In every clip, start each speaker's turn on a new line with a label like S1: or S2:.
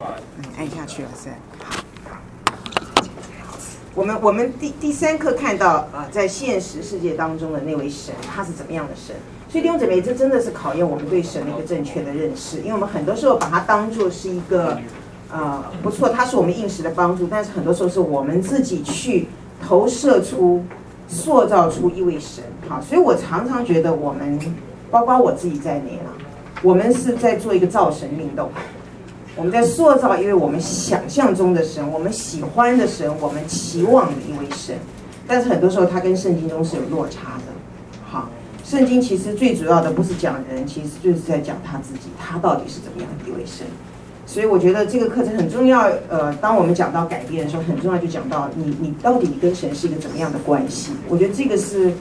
S1: 嗯按下去了，是。我们我们第第三课看到，呃，在现实世界当中的那位神，他是怎么样的神？所以弟兄姊妹，这真的是考验我们对神的一个正确的认识，因为我们很多时候把它当做是一个，呃，不错，它是我们应时的帮助，但是很多时候是我们自己去投射出、塑造出一位神。好，所以我常常觉得我们，包括我自己在内啊，我们是在做一个造神运动，我们在塑造一位我们想象中的神，我们喜欢的神，我们期望的一位神，但是很多时候他跟圣经中是有落差的。好。圣经其实最主要的不是讲人，其实就是在讲他自己，他到底是怎么样的一位神。所以我觉得这个课程很重要。呃，当我们讲到改变的时候，很重要就讲到你你到底跟神是一个怎么样的关系。我觉得这个是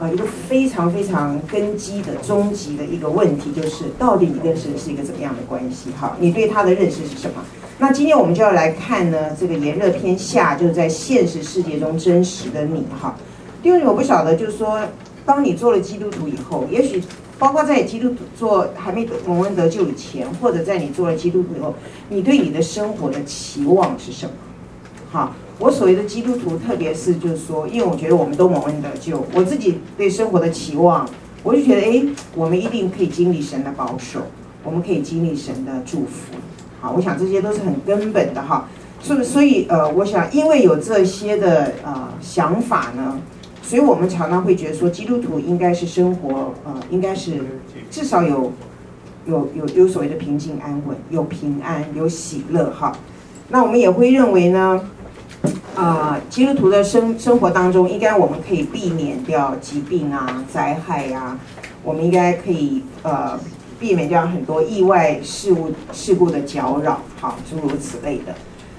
S1: 呃一个非常非常根基的终极的一个问题，就是到底你跟神是一个怎么样的关系？哈，你对他的认识是什么？那今天我们就要来看呢，这个炎热天下，就是在现实世界中真实的你。哈，第二我不晓得，就是说。当你做了基督徒以后，也许包括在基督徒做还没蒙恩得救以前，或者在你做了基督徒以后，你对你的生活的期望是什么？哈，我所谓的基督徒，特别是就是说，因为我觉得我们都蒙恩得救，我自己对生活的期望，我就觉得，哎，我们一定可以经历神的保守，我们可以经历神的祝福。好，我想这些都是很根本的哈。所以，所以呃，我想因为有这些的呃想法呢。所以我们常常会觉得说，基督徒应该是生活，呃，应该是至少有有有有所谓的平静安稳，有平安，有喜乐哈。那我们也会认为呢，呃，基督徒的生生活当中，应该我们可以避免掉疾病啊、灾害呀、我们应该可以呃避免掉很多意外事物事故的搅扰，好，诸如此类的。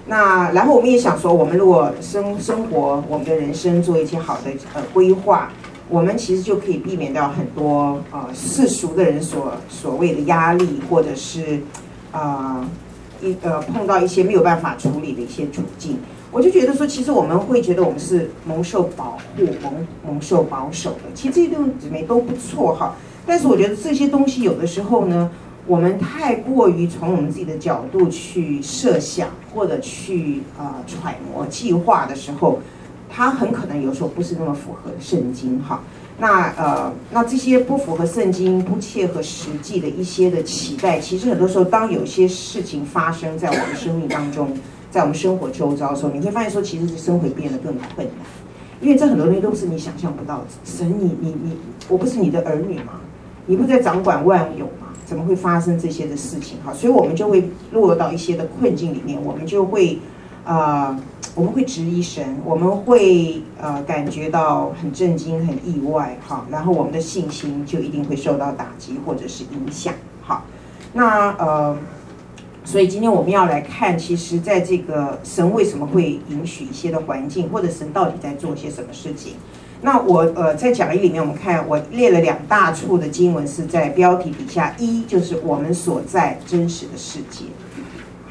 S1: 那然后我们也想说，我们如果生生活，我们的人生做一些好的呃规划，我们其实就可以避免掉很多呃世俗的人所所谓的压力，或者是啊一，呃碰到一些没有办法处理的一些处境。我就觉得说，其实我们会觉得我们是蒙受保护、蒙蒙受保守的。其实这些东西都不错哈，但是我觉得这些东西有的时候呢。我们太过于从我们自己的角度去设想，或者去啊、呃、揣摩计划的时候，它很可能有时候不是那么符合圣经哈。那呃，那这些不符合圣经、不切合实际的一些的期待，其实很多时候，当有些事情发生在我们生命当中，在我们生活周遭的时候，你会发现说，其实是生活变得更困难，因为这很多东西都是你想象不到的。神你，你你，我不是你的儿女吗？你不在掌管万有吗？怎么会发生这些的事情？哈，所以我们就会落到一些的困境里面，我们就会，啊、呃，我们会质疑神，我们会呃感觉到很震惊、很意外，哈，然后我们的信心就一定会受到打击或者是影响，好，那呃，所以今天我们要来看，其实在这个神为什么会允许一些的环境，或者神到底在做些什么事情？那我呃在讲义里面，我们看我列了两大处的经文，是在标题底下，一就是我们所在真实的世界。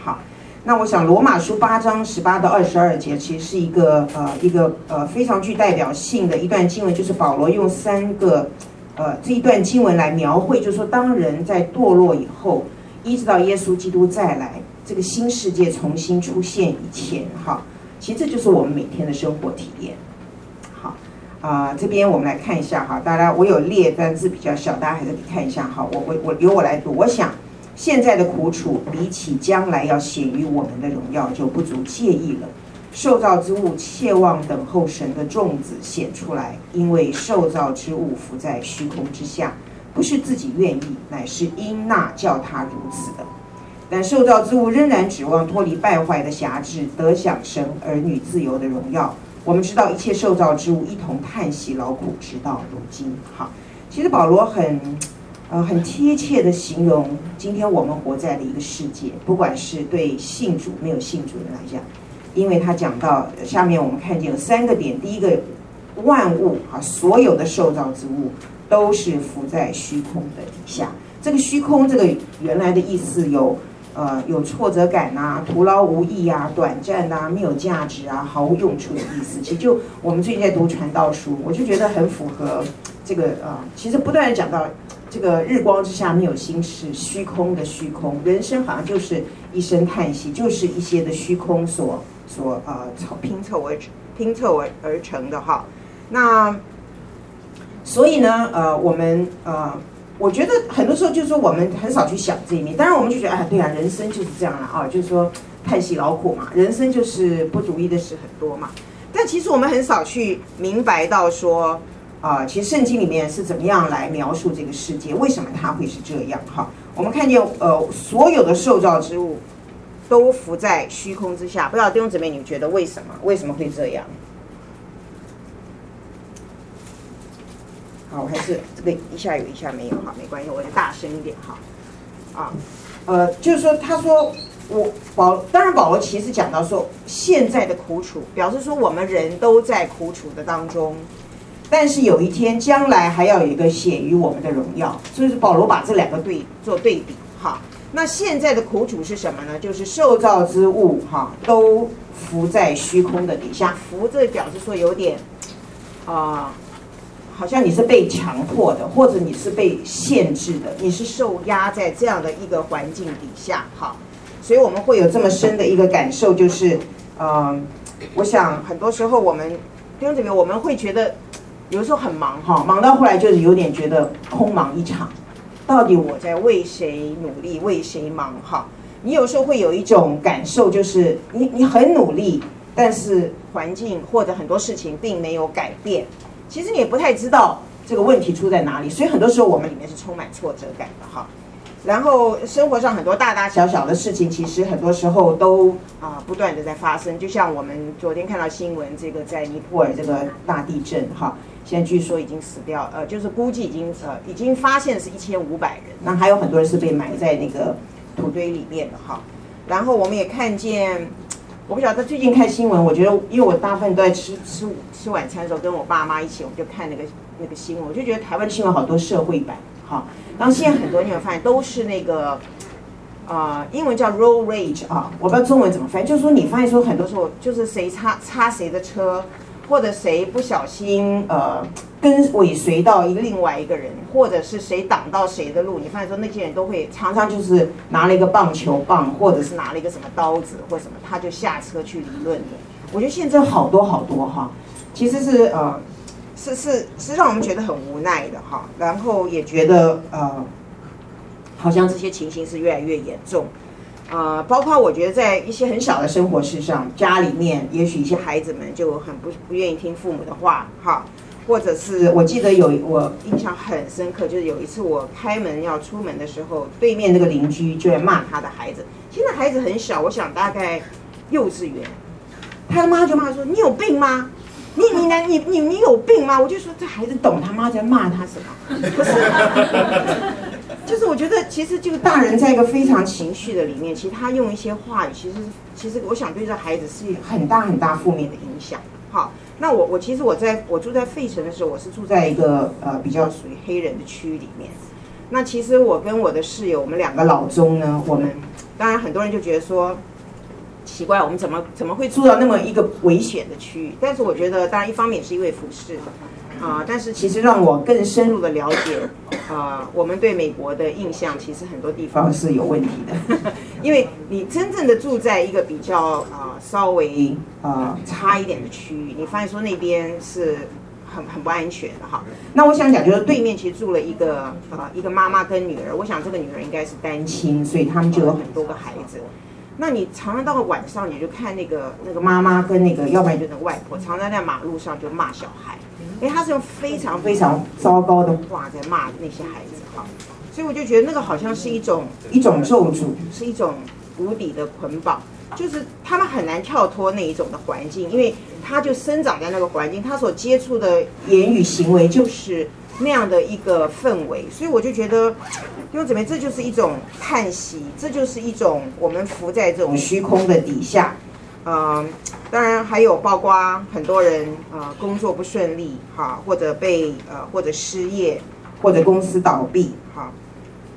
S1: 好，那我想罗马书八章十八到二十二节，其实是一个呃一个呃非常具代表性的一段经文，就是保罗用三个呃这一段经文来描绘，就是说当人在堕落以后，一直到耶稣基督再来，这个新世界重新出现以前，哈，其实这就是我们每天的生活体验。好啊、这边我们来看一下哈，大家我有列，但字比较小，大家还是得看一下哈。我我我由我来读，我想现在的苦楚比起将来要显于我们的荣耀就不足介意了。受造之物切望等候神的众子显出来，因为受造之物伏在虚空之下，不是自己愿意，乃是因那叫他如此的。但受造之物仍然指望脱离败坏的辖制，得享神儿女自由的荣耀。我们知道一切受造之物一同叹息劳苦，直到如今。好，其实保罗很，呃，很贴切的形容今天我们活在的一个世界，不管是对信主没有信主的来讲，因为他讲到下面我们看见有三个点，第一个万物啊，所有的受造之物都是浮在虚空的底下。这个虚空，这个原来的意思有。呃，有挫折感呐、徒劳无益啊，短暂呐、没有价值啊，毫无用处的意思。其实就我们最近在读传道书，我就觉得很符合这个呃，其实不断的讲到这个日光之下没有心事，虚空的虚空，人生好像就是一声叹息，就是一些的虚空所所呃拼凑而拼凑而而成的哈。那所以呢，呃，我们呃，我觉得很多时候就是说我们很少去想这一面，当然我们就觉得哎，对啊，人生就是这样了啊，就是说叹息劳苦嘛，人生就是不如意的事很多嘛。但其实我们很少去明白到说。啊、其实圣经里面是怎么样来描述这个世界？为什么它会是这样？哈，我们看见呃，所有的受造之物都浮在虚空之下。不知道弟兄姊妹，你觉得为什么？为什么会这样？好，我还是这个一下有一下没有，哈，没关系，我就大声一点，哈。啊，呃，就是说，他说我保，当然保罗其实讲到说，现在的苦楚，表示说我们人都在苦楚的当中。但是有一天，将来还要有一个显于我们的荣耀，所以是保罗把这两个对做对比哈。那现在的苦楚是什么呢？就是受造之物哈都浮在虚空的底下，浮这表示说有点啊、好像你是被强迫的，或者你是被限制的，你是受压在这样的一个环境底下哈。所以我们会有这么深的一个感受，就是嗯、呃，我想很多时候我们弟兄姊妹，我们会觉得。有时候很忙哈，忙到后来就是有点觉得空忙一场。到底我在为谁努力，为谁忙哈？你有时候会有一种感受，就是你你很努力，但是环境或者很多事情并没有改变。其实你也不太知道这个问题出在哪里，所以很多时候我们里面是充满挫折感的哈。然后生活上很多大大小小的事情，其实很多时候都啊、不断的在发生。就像我们昨天看到新闻，这个在尼泊尔这个大地震哈。现在据说已经死掉，呃，就是估计已经呃已经发现是一千五百人，那还有很多人是被埋在那个土堆里面的哈。然后我们也看见，我不晓得最近看新闻，我觉得因为我大部分都在吃吃吃晚餐的时候跟我爸妈一起，我们就看那个那个新闻，我就觉得台湾的新闻好多社会版哈。然后现在很多你有发现都是那个，呃，英文叫 road rage 啊，我不知道中文怎么翻，就是说你发现说很多时候就是谁擦擦谁的车。或者谁不小心呃跟尾随到一个另外一个人，或者是谁挡到谁的路，你发现说那些人都会常常就是拿了一个棒球棒，或者是拿了一个什么刀子或什么，他就下车去理论的。我觉得现在好多好多哈，其实是呃是是是让我们觉得很无奈的哈，然后也觉得呃好像这些情形是越来越严重。呃，包括我觉得在一些很小的生活事上，家里面也许一些孩子们就很不不愿意听父母的话，哈，或者是我记得有我印象很深刻，就是有一次我开门要出门的时候，对面那个邻居就在骂他的孩子。现在孩子很小，我想大概幼稚园，他的妈就骂说：“你有病吗？你你来你你你有病吗？”我就说这孩子懂他妈在骂他什么？不是。就是我觉得，其实就是大人在一个非常情绪的里面，其实他用一些话语，其实其实我想对这孩子是很大很大负面的影响。好，那我我其实我在我住在费城的时候，我是住在一个呃比较属于黑人的区域里面。那其实我跟我的室友，我们两个老中呢，我们当然很多人就觉得说奇怪，我们怎么怎么会住到那么一个危险的区域？但是我觉得，当然一方面也是因为服饰。啊，但是其实让我更深入的了解，啊，我们对美国的印象其实很多地方是有问题的，因为你真正的住在一个比较啊稍微啊差一点的区域，你发现说那边是很很不安全的哈。那我想讲就是对面其实住了一个啊一个妈妈跟女儿，我想这个女儿应该是单亲，所以他们就有很多个孩子。那你常常到了晚上，你就看那个那个妈妈跟那个，要不然就那个外婆，常常在马路上就骂小孩。哎，他是用非常非常糟糕的话在骂那些孩子哈，所以我就觉得那个好像是一种一种咒诅，是一种无底的捆绑，就是他们很难跳脱那一种的环境，因为他就生长在那个环境，他所接触的言语行为就是那样的一个氛围，所以我就觉得，因为怎么样，这就是一种叹息，这就是一种我们浮在这种虚空的底下。嗯、呃，当然还有包括很多人啊、呃，工作不顺利哈，或者被呃或者失业，或者公司倒闭哈，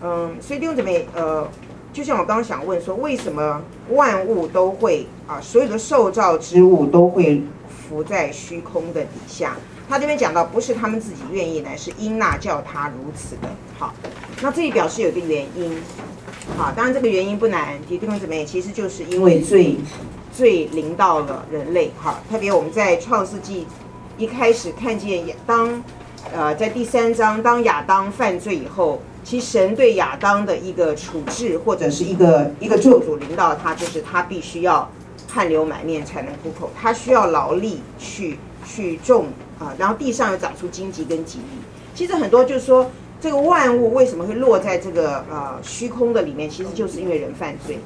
S1: 嗯，所以弟兄姊妹呃，就像我刚刚想问说，为什么万物都会啊，所有的受造之物都会浮在虚空的底下？他这边讲到，不是他们自己愿意，乃是因那叫他如此的。好，那这里表示有一个原因。好，当然这个原因不难，弟兄姊妹，其实就是因为罪，罪临到了人类。好，特别我们在创世纪一开始看见亚当，呃，在第三章当亚当犯罪以后，其实神对亚当的一个处置或者是一个一个咒诅临到他，就是他必须要汗流满面才能糊口，他需要劳力去去种啊，然后地上又长出荆棘跟棘藜。其实很多就是说。这个万物为什么会落在这个呃虚空的里面？其实就是因为人犯罪，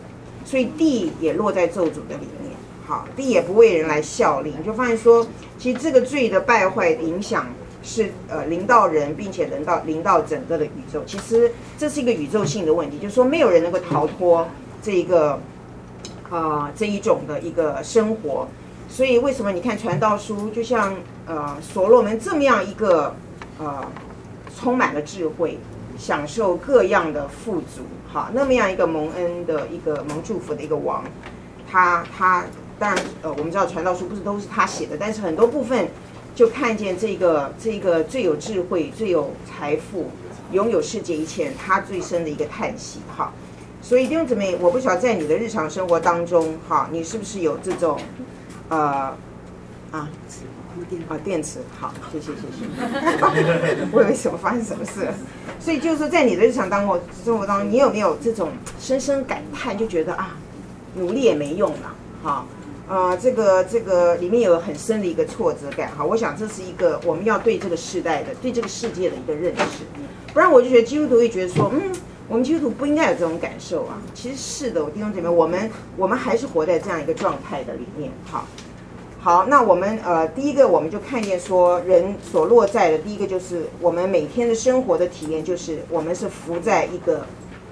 S1: 所以地也落在咒诅的里面。好，地也不为人来效力，你就发现说，其实这个罪的败坏影响是呃临到人，并且临到临到整个的宇宙。其实这是一个宇宙性的问题，就是说没有人能够逃脱这一个、呃、这一种的一个生活。所以为什么你看传道书，就像呃所罗门这么样一个呃。充满了智慧，享受各样的富足，哈，那么样一个蒙恩的一个蒙祝福的一个王，他他当然呃，我们知道传道书不是都是他写的，但是很多部分就看见这个这个最有智慧、最有财富、拥有世界一切，他最深的一个叹息，哈。所以弟兄姊妹，我不晓得在你的日常生活当中，哈，你是不是有这种，呃，啊。啊，电池好，谢谢谢谢。我以为什么发生什么事了？所以就是说，在你的日常当中生活当中，你有没有这种深深感叹，就觉得啊，努力也没用了，哈，啊，这个这个里面有很深的一个挫折感，哈。我想这是一个我们要对这个时代的、对这个世界的一个认识。不然我就觉得基督徒会觉得说，嗯，我们基督徒不应该有这种感受啊。其实是的，我弟兄姐妹，我们我们还是活在这样一个状态的里面，哈。好，那我们呃，第一个我们就看见说，人所落在的第一个就是我们每天的生活的体验，就是我们是浮在一个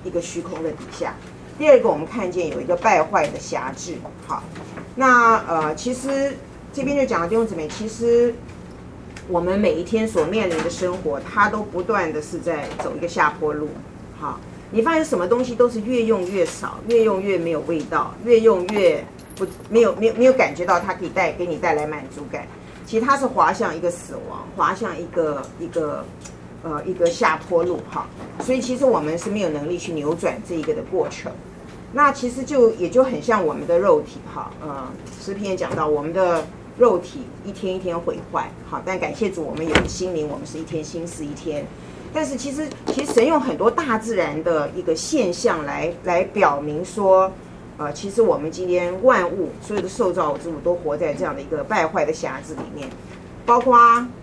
S1: 一个虚空的底下。第二个，我们看见有一个败坏的辖制。好，那呃，其实这边就讲了弟兄姊妹，其实我们每一天所面临的生活，它都不断的是在走一个下坡路。好，你发现什么东西都是越用越少，越用越没有味道，越用越。不，没有，没有，没有感觉到它可以带给你带来满足感。其实它是滑向一个死亡，滑向一个一个，呃，一个下坡路哈。所以其实我们是没有能力去扭转这一个的过程。那其实就也就很像我们的肉体哈，呃，诗篇也讲到我们的肉体一天一天毁坏，好，但感谢主，我们有心灵，我们是一天新似一天。但是其实其实神用很多大自然的一个现象来来表明说。呃，其实我们今天万物所有的受造之物都活在这样的一个败坏的匣子里面，包括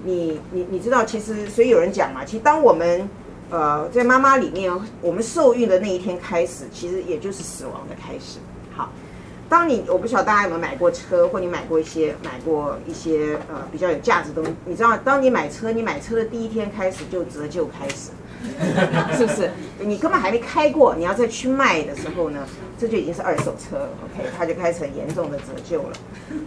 S1: 你你你知道，其实所以有人讲嘛，其实当我们呃在妈妈里面，我们受孕的那一天开始，其实也就是死亡的开始。好，当你我不晓得大家有没有买过车，或你买过一些买过一些呃比较有价值东西，你知道，当你买车，你买车的第一天开始就折旧开始。是不是？你根本还没开过，你要再去卖的时候呢，这就已经是二手车了。OK，它就开始很严重的折旧了。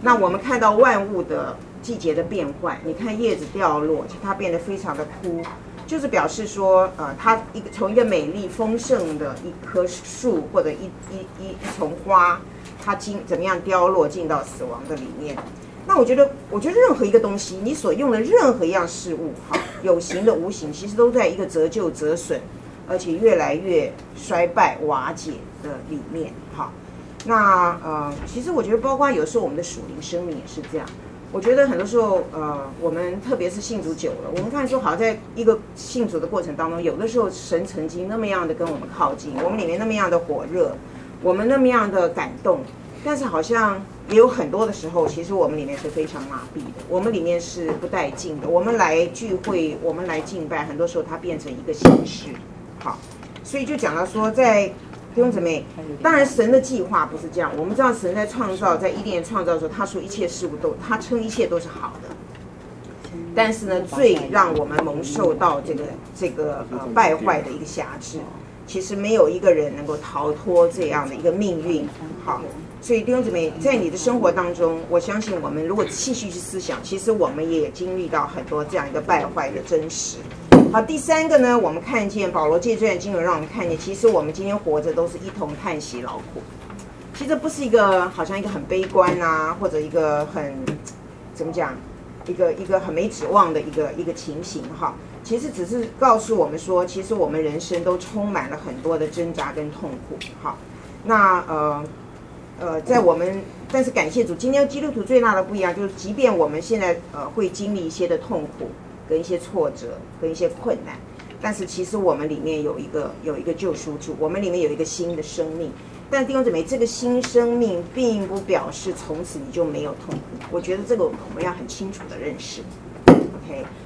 S1: 那我们看到万物的季节的变换，你看叶子掉落，它变得非常的枯，就是表示说，呃，它一个从一个美丽丰盛的一棵树或者一一一一丛花，它经怎么样凋落进到死亡的里面。那我觉得，我觉得任何一个东西，你所用的任何一样事物，哈，有形的、无形，其实都在一个折旧、折损，而且越来越衰败、瓦解的里面，哈。那呃，其实我觉得，包括有时候我们的属灵生命也是这样。我觉得很多时候，呃，我们特别是信主久了，我们看说，好像在一个信主的过程当中，有的时候神曾经那么样的跟我们靠近，我们里面那么样的火热，我们那么样的感动。但是好像也有很多的时候，其实我们里面是非常麻痹的，我们里面是不带劲的。我们来聚会，我们来敬拜，很多时候它变成一个形式。好，所以就讲到说，在弟兄姊妹，当然神的计划不是这样。我们知道神在创造，在伊甸创造的时候，他说一切事物都，他称一切都是好的。但是呢，最让我们蒙受到这个这个呃败坏的一个辖制。其实没有一个人能够逃脱这样的一个命运。好。所以弟兄姊妹，在你的生活当中，我相信我们如果继续去思想，其实我们也经历到很多这样一个败坏的真实。好，第三个呢，我们看见保罗借这段经文，让我们看见，其实我们今天活着都是一同叹息劳苦。其实不是一个好像一个很悲观啊，或者一个很怎么讲，一个一个很没指望的一个一个情形哈。其实只是告诉我们说，其实我们人生都充满了很多的挣扎跟痛苦好。那呃呃，在我们但是感谢主，今天基督徒最大的不一样就是，即便我们现在呃会经历一些的痛苦跟一些挫折跟一些困难，但是其实我们里面有一个有一个救赎主，我们里面有一个新的生命。但弟兄姊妹，这个新生命并不表示从此你就没有痛苦。我觉得这个我们要很清楚的认识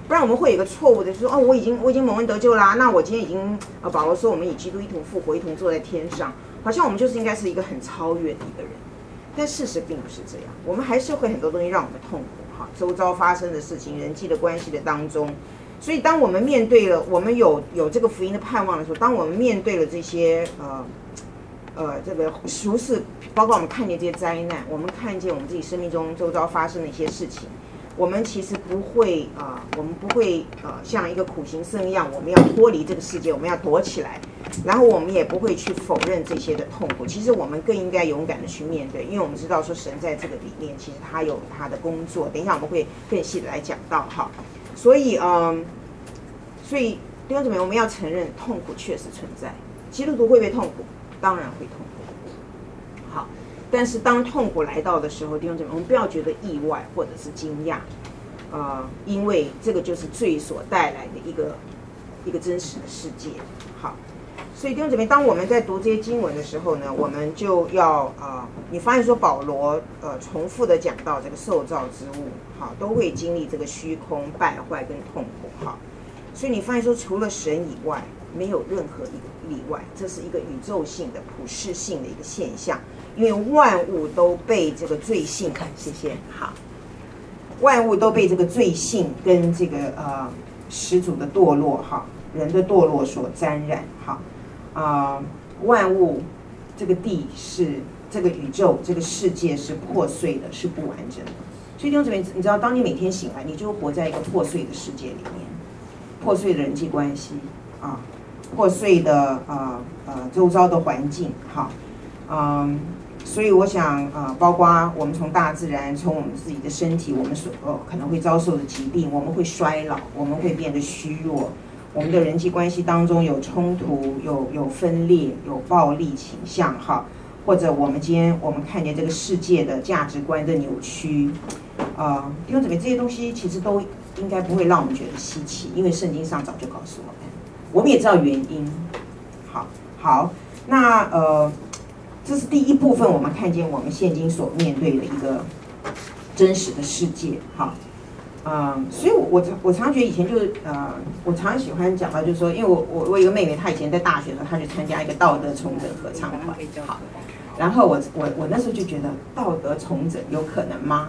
S1: 不然我们会有一个错误的，就是说哦，我已经我已经蒙恩得救啦，那我今天已经呃，保罗说我们与基督一同复活，一同坐在天上，好像我们就是应该是一个很超越的一个人。但事实并不是这样，我们还是会很多东西让我们痛苦哈，周遭发生的事情、人际的关系的当中，所以当我们面对了，我们有有这个福音的盼望的时候，当我们面对了这些呃。呃，这个俗世，包括我们看见这些灾难，我们看见我们自己生命中周遭发生的一些事情，我们其实不会啊、我们不会呃，像一个苦行僧一样，我们要脱离这个世界，我们要躲起来，然后我们也不会去否认这些的痛苦。其实我们更应该勇敢的去面对，因为我们知道说神在这个里面，其实他有他的工作。等一下我们会更细的来讲到哈。所以嗯、所以弟兄姊妹，我们要承认痛苦确实存在，基督徒会不会痛苦？当然会痛苦，但是当痛苦来到的时候，弟兄姊妹，我们不要觉得意外或者是惊讶，呃，因为这个就是罪所带来的一个一个真实的世界，好，所以弟兄姊妹，当我们在读这些经文的时候呢，我们就要啊、呃，你发现说保罗呃重复的讲到这个受造之物，好，都会经历这个虚空败坏跟痛苦，好，所以你发现说除了神以外，没有任何一个。例外，这是一个宇宙性的普世性的一个现象，因为万物都被这个罪性，看，谢谢，好，万物都被这个罪性跟这个呃始祖的堕落哈，人的堕落所沾染哈，啊、万物这个地是这个宇宙这个世界是破碎的，是不完整的，所以弟兄姊妹，你知道，当你每天醒来，你就活在一个破碎的世界里面，破碎的人际关系啊。破碎的呃呃周遭的环境，哈，嗯，所以我想呃，包括我们从大自然，从我们自己的身体，我们所呃可能会遭受的疾病，我们会衰老，我们会变得虚弱，我们的人际关系当中有冲突，有有分裂，有暴力倾向，哈，或者我们今天我们看见这个世界的价值观的扭曲，啊、呃，弟兄姊妹，这些东西其实都应该不会让我们觉得稀奇，因为圣经上早就告诉我们。我们也知道原因，好，好，那呃，这是第一部分，我们看见我们现今所面对的一个真实的世界，哈，嗯，所以我我我常觉得以前就是呃，我常喜欢讲到，就是说，因为我我我有个妹妹，她以前在大学的时候，她去参加一个道德重整合唱团，好，然后我我我那时候就觉得道德重整有可能吗？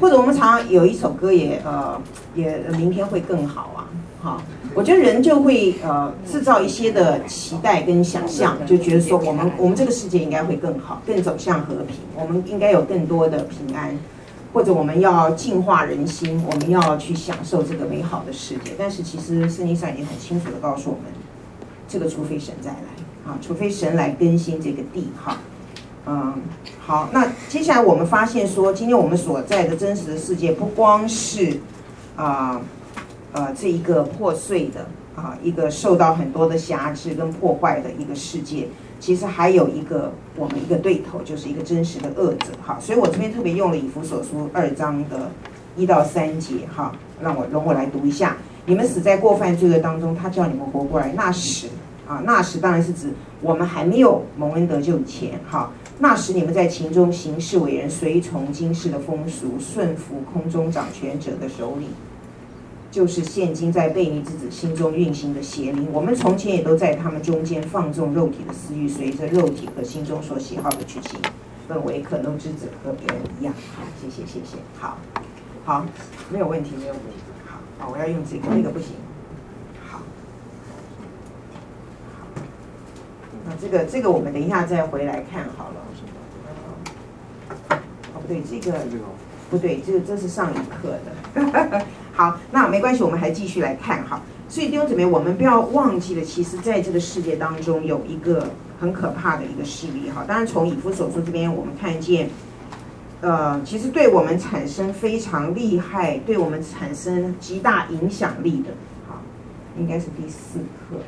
S1: 或者我们常常有一首歌也呃也明天会更好啊，好。我觉得人就会呃制造一些的期待跟想象，就觉得说我们我们这个世界应该会更好，更走向和平，我们应该有更多的平安，或者我们要净化人心，我们要去享受这个美好的世界。但是其实圣经上已经很清楚的告诉我们，这个除非神再来啊，除非神来更新这个地哈，嗯，好，那接下来我们发现说，今天我们所在的真实的世界不光是啊。呃，呃这一个破碎的啊，一个受到很多的辖制跟破坏的一个世界，其实还有一个我们一个对头，就是一个真实的恶者。哈，所以我这边特别用了以弗所书二章的一到三节，哈，让我容我来读一下：你们死在过犯罪恶当中，他叫你们活过来。那时啊，那时当然是指我们还没有蒙恩得救以前，哈，那时你们在情中行事为人，随从今世的风俗，顺服空中掌权者的首领。就是现今在悖逆之子心中运行的邪灵，我们从前也都在他们中间放纵肉体的私欲，随着肉体和心中所喜好的去行，本为可能之子，和别人一样。好，谢谢谢谢。好，好，没有问题没有问题。好，好，我要用这个，那个不行。好，好，那这个这个我们等一下再回来看好了。哦，不对，这个不对，这个这是上一课的。好，那没关系，我们还继续来看哈。所以弟兄姊妹，我们不要忘记了，其实在这个世界当中有一个很可怕的一个势力哈。当然，从以弗所书这边，我们看见呃，其实对我们产生非常厉害，对我们产生极大影响力的，好，应该是第四课。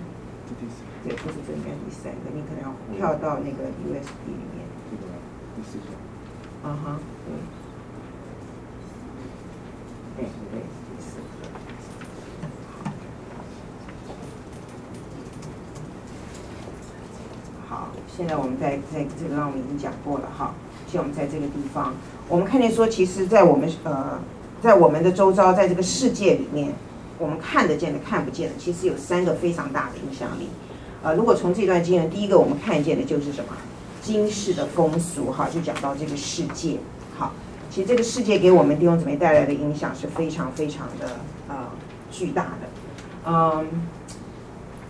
S1: 第四课。对，不是这应该第三个，你可能要跳到那个 USB 里面。这个第四课。啊哈，对。对对，第四课。好，现在我们在在这个让我们已经讲过了哈。现在我们在这个地方，我们看见说，其实，在我们呃，在我们的周遭，在这个世界里面，我们看得见的、看不见的，其实有三个非常大的影响力。呃，如果从这段经文，第一个我们看见的就是什么？今世的风俗，哈，就讲到这个世界。好，其实这个世界给我们弟兄姊妹带来的影响是非常非常的呃巨大的。嗯，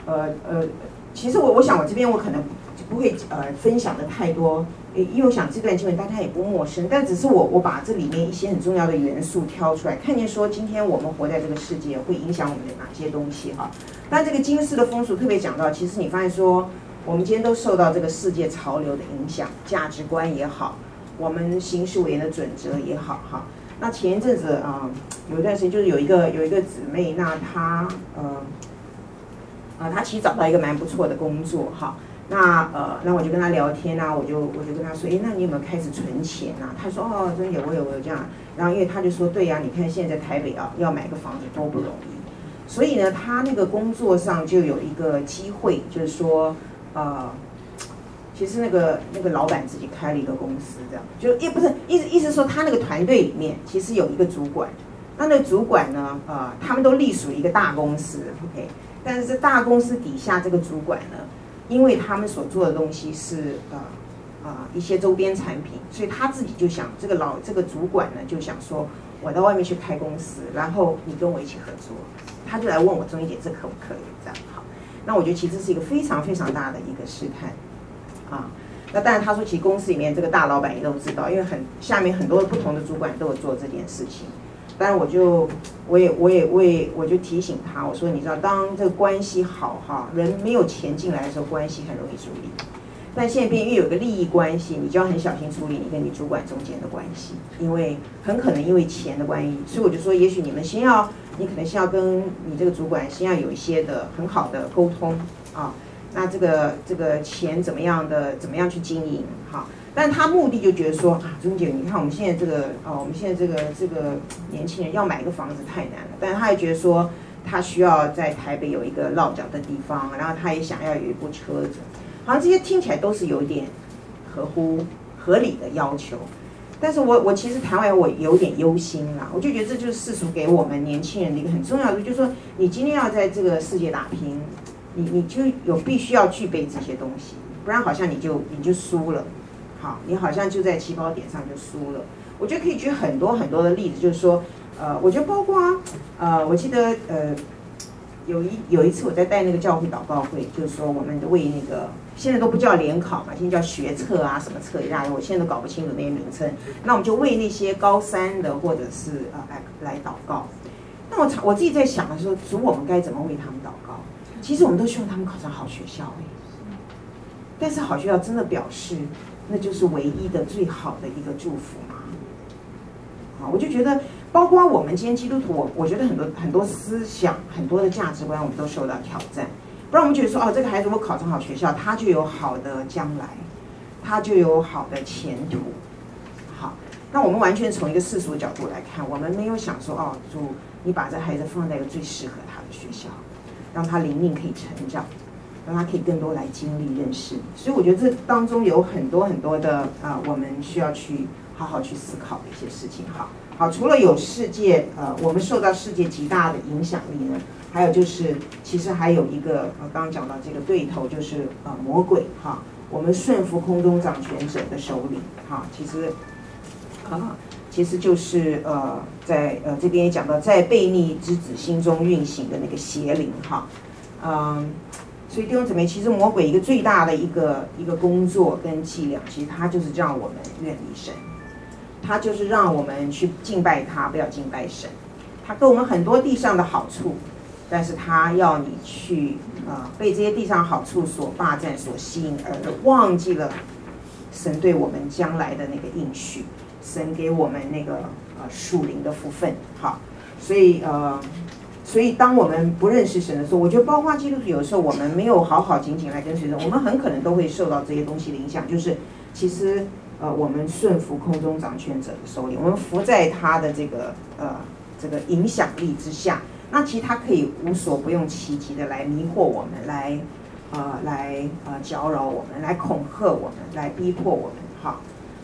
S1: 呃呃，其实我我想我这边我可能就不会呃分享的太多。因为我想这段经文大家也不陌生，但只是我我把这里面一些很重要的元素挑出来，看见说今天我们活在这个世界会影响我们的哪些东西哈。但这个今世的风俗特别讲到，其实你发现说我们今天都受到这个世界潮流的影响，价值观也好，我们行事为人的准则也好哈。那前一阵子啊，有一段时间就是有一个有一个姊妹，那她呃啊，她其实找到一个蛮不错的工作哈。那呃，那我就跟他聊天啊，我就我就跟他说，哎，那你有没有开始存钱啊？他说，哦，真有，我有，我有这样。然后因为他就说，对呀，你看现在台北啊，要买个房子多不容易。所以呢，他那个工作上就有一个机会，就是说，呃，其实那个那个老板自己开了一个公司，这样就也不是意思意思说，他那个团队里面其实有一个主管，那那个主管呢，呃，他们都隶属于一个大公司，OK，但是这大公司底下这个主管呢。因为他们所做的东西是呃啊、一些周边产品，所以他自己就想这个老这个主管呢就想说，我到外面去开公司，然后你跟我一起合作，他就来问我钟怡姐，这可不可以？这样好，那我觉得其实是一个非常非常大的一个试探啊。那当然他说，其实公司里面这个大老板也都知道，因为很下面很多不同的主管都有做这件事情。但是我就，我也，我也，我也，我就提醒他，我说，你知道，当这个关系好哈，人没有钱进来的时候，关系很容易处理。但现在变，因为有个利益关系，你就要很小心处理你跟你主管中间的关系，因为很可能因为钱的关系，所以我就说，也许你们先要，你可能先要跟你这个主管先要有一些的很好的沟通啊，那这个这个钱怎么样的，怎么样去经营哈。但他目的就觉得说啊，钟姐，你看我们现在这个哦，我们现在这个这个年轻人要买一个房子太难了。但是他也觉得说，他需要在台北有一个落脚的地方，然后他也想要有一部车子，好像这些听起来都是有点合乎合理的要求。但是我我其实谈完我有点忧心啦，我就觉得这就是世俗给我们年轻人的一个很重要的，就是说你今天要在这个世界打拼，你你就有必须要具备这些东西，不然好像你就你就输了。好，你好像就在起跑点上就输了。我觉得可以举很多很多的例子，就是说，呃，我觉得包括，呃，我记得，呃，有一有一次我在带那个教会祷告会，就是说我们为那个现在都不叫联考嘛，现在叫学测啊，什么测一大堆，我现在都搞不清楚那些名称。那我们就为那些高三的或者是呃来来祷告。那我我自己在想的时候，主我们该怎么为他们祷告？其实我们都希望他们考上好学校，但是好学校真的表示。那就是唯一的、最好的一个祝福嘛。好，我就觉得，包括我们今天基督徒，我我觉得很多很多思想、很多的价值观，我们都受到挑战。不然我们觉得说，哦，这个孩子如果考上好学校，他就有好的将来，他就有好的前途。好，那我们完全从一个世俗角度来看，我们没有想说，哦，主，你把这孩子放在一个最适合他的学校，让他灵命可以成长。让他可以更多来经历认识，所以我觉得这当中有很多很多的啊，我们需要去好好去思考的一些事情。好，好，除了有世界呃，我们受到世界极大的影响力呢，还有就是其实还有一个呃，刚刚讲到这个对头就是呃魔鬼哈，我们顺服空中掌权者的首领哈，其实啊，其实就是呃在呃这边也讲到在悖逆之子心中运行的那个邪灵哈，嗯。所以弟兄姊妹，其实魔鬼一个最大的一个一个工作跟伎俩，其实他就是让我们远离神，他就是让我们去敬拜他，不要敬拜神。他给我们很多地上的好处，但是他要你去啊、被这些地上好处所霸占、所吸引，而忘记了神对我们将来的那个应许。神给我们那个呃属灵的福分。好，所以呃，所以当我们不认识神的时候，我觉得包括基督徒有时候我们没有好好紧紧来跟随神，我们很可能都会受到这些东西的影响。就是其实呃，我们顺服空中掌权者的手里，我们服在他的这个呃这个影响力之下。那其实他可以无所不用其极的来迷惑我们，来。呃，来呃搅扰我们，来恐吓我们，来逼迫我们，哈，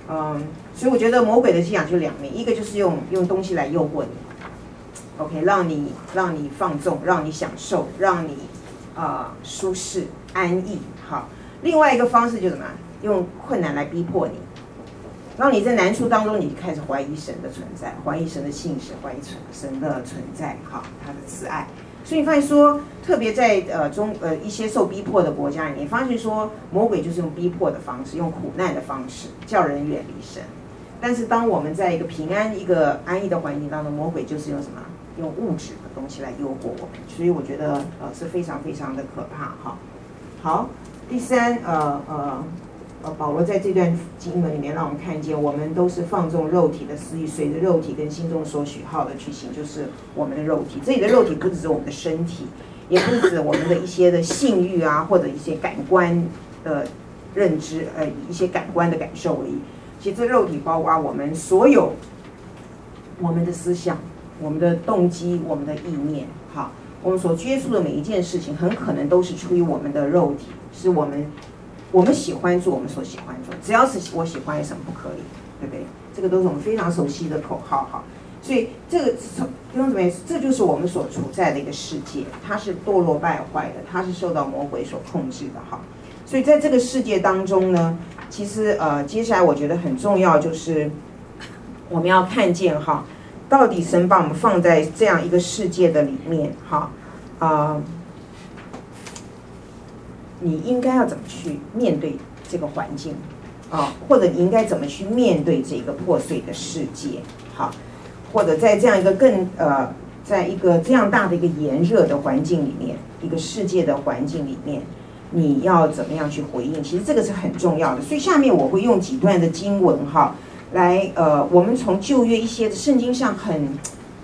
S1: 嗯，所以我觉得魔鬼的信仰就两面，一个就是用用东西来诱惑你，OK，让你让你放纵，让你享受，让你啊、呃、舒适安逸，好，另外一个方式就是什么？用困难来逼迫你，让你在难处当中，你开始怀疑神的存在，怀疑神的信实，怀疑神神的存在，好，他的慈爱。所以你发现说，特别在呃中呃一些受逼迫的国家里面，你发现说魔鬼就是用逼迫的方式，用苦难的方式叫人远离神。但是当我们在一个平安、一个安逸的环境当中，魔鬼就是用什么？用物质的东西来诱惑我们。所以我觉得呃是非常非常的可怕哈。好，第三呃呃。呃，保罗在这段经文里面让我们看见，我们都是放纵肉体的私欲，随着肉体跟心中所喜好的去行，就是我们的肉体。这里的肉体不只是我们的身体，也不止我们的一些的性欲啊，或者一些感官的认知，呃，一些感官的感受而已。其实肉体包括我们所有我们的思想、我们的动机、我们的意念，好，我们所接触的每一件事情，很可能都是出于我们的肉体，是我们。我们喜欢做我们所喜欢做，只要是我喜欢，有什么不可以？对不对？这个都是我们非常熟悉的口号哈。所以这个从弟兄姊妹，这就是我们所处在的一个世界，它是堕落败坏的，它是受到魔鬼所控制的哈。所以在这个世界当中呢，其实呃，接下来我觉得很重要就是我们要看见哈，到底神把我们放在这样一个世界的里面哈啊。你应该要怎么去面对这个环境啊？或者你应该怎么去面对这个破碎的世界？好，或者在这样一个更呃，在一个这样大的一个炎热的环境里面，一个世界的环境里面，你要怎么样去回应？其实这个是很重要的。所以下面我会用几段的经文哈，来呃，我们从旧约一些圣经上很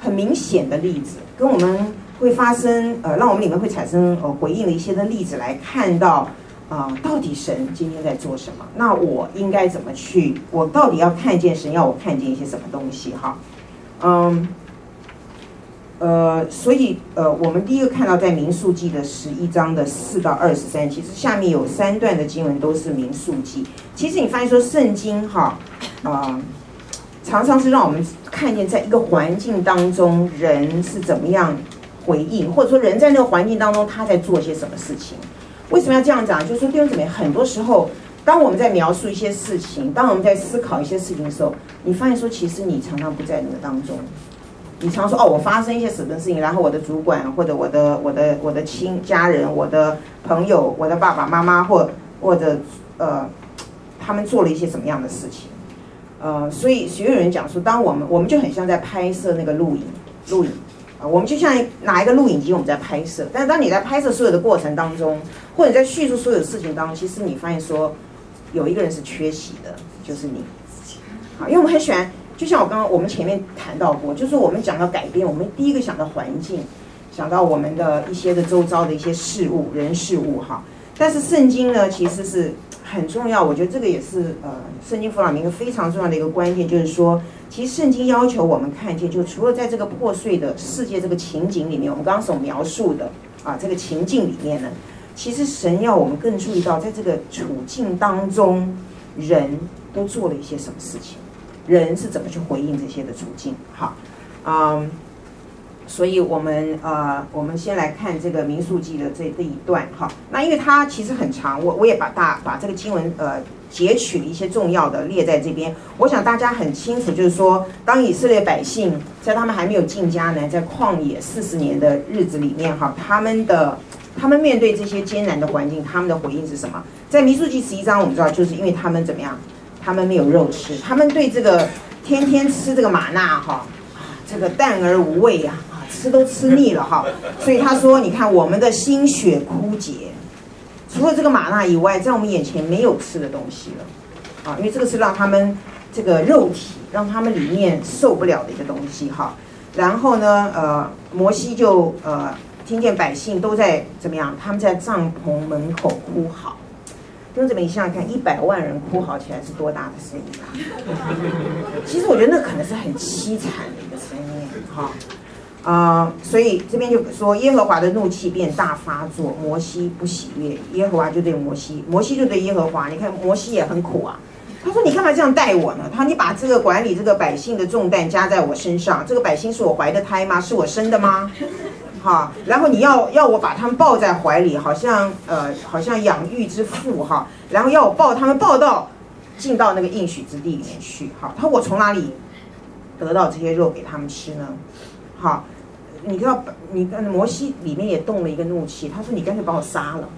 S1: 很明显的例子，跟我们。会发生呃，让我们里面会产生呃回应的一些的例子来看到啊、呃，到底神今天在做什么？那我应该怎么去？我到底要看见神要我看见一些什么东西？哈，嗯，呃，所以呃，我们第一个看到在民数记的十一章的四到二十三，其实下面有三段的经文都是民数记。其实你发现说圣经哈啊、常常是让我们看见在一个环境当中人是怎么样。回应，或者说人在那个环境当中，他在做些什么事情？为什么要这样讲？就是说弟兄姊妹，很多时候，当我们在描述一些事情，当我们在思考一些事情的时候，你发现说，其实你常常不在那个当中。你常说哦，我发生一些什么事情，然后我的主管或者我的我的我的亲家人、我的朋友、我的爸爸妈妈，或或者呃，他们做了一些什么样的事情？呃，所以所有人讲说，当我们我们就很像在拍摄那个录影，录影。啊，我们就像拿一个录影机，我们在拍摄。但是当你在拍摄所有的过程当中，或者在叙述所有的事情当中，其实你发现说，有一个人是缺席的，就是你。好，因为我们很喜欢，就像我刚刚我们前面谈到过，就是我们讲到改变，我们第一个想到环境，想到我们的一些的周遭的一些事物、人事物哈。但是圣经呢，其实是很重要。我觉得这个也是呃，圣经辅导里面非常重要的一个关键，就是说。其实圣经要求我们看见，就除了在这个破碎的世界这个情景里面，我们刚刚所描述的啊这个情境里面呢，其实神要我们更注意到，在这个处境当中，人都做了一些什么事情，人是怎么去回应这些的处境。好，嗯，所以我们呃，我们先来看这个民数记的这这一段。好，那因为它其实很长，我我也把大把这个经文呃。截取了一些重要的列在这边，我想大家很清楚，就是说，当以色列百姓在他们还没有进迦南，在旷野四十年的日子里面，哈，他们的他们面对这些艰难的环境，他们的回应是什么？在民数记十一章，我们知道，就是因为他们怎么样？他们没有肉吃，他们对这个天天吃这个玛纳，哈，啊，这个淡而无味呀，啊，吃都吃腻了，哈，所以他说，你看我们的心血枯竭。除了这个玛纳以外，在我们眼前没有吃的东西了，啊，因为这个是让他们这个肉体，让他们里面受不了的一个东西哈。然后呢，呃，摩西就呃听见百姓都在怎么样？他们在帐篷门口哭嚎。兄弟们，你想想看，一百万人哭嚎起来是多大的声音啊？其实我觉得那可能是很凄惨的一个声音哈。啊、所以这边就说耶和华的怒气变大发作，摩西不喜悦，耶和华就对摩西，摩西就对耶和华，你看摩西也很苦啊。他说：“你干嘛这样待我呢？他说你把这个管理这个百姓的重担加在我身上，这个百姓是我怀的胎吗？是我生的吗？哈，然后你要要我把他们抱在怀里，好像呃，好像养育之父哈，然后要我抱他们抱到进到那个应许之地里面去。哈，他说我从哪里得到这些肉给他们吃呢？好，你知道，你看摩西里面也动了一个怒气，他说你干脆把我杀了。”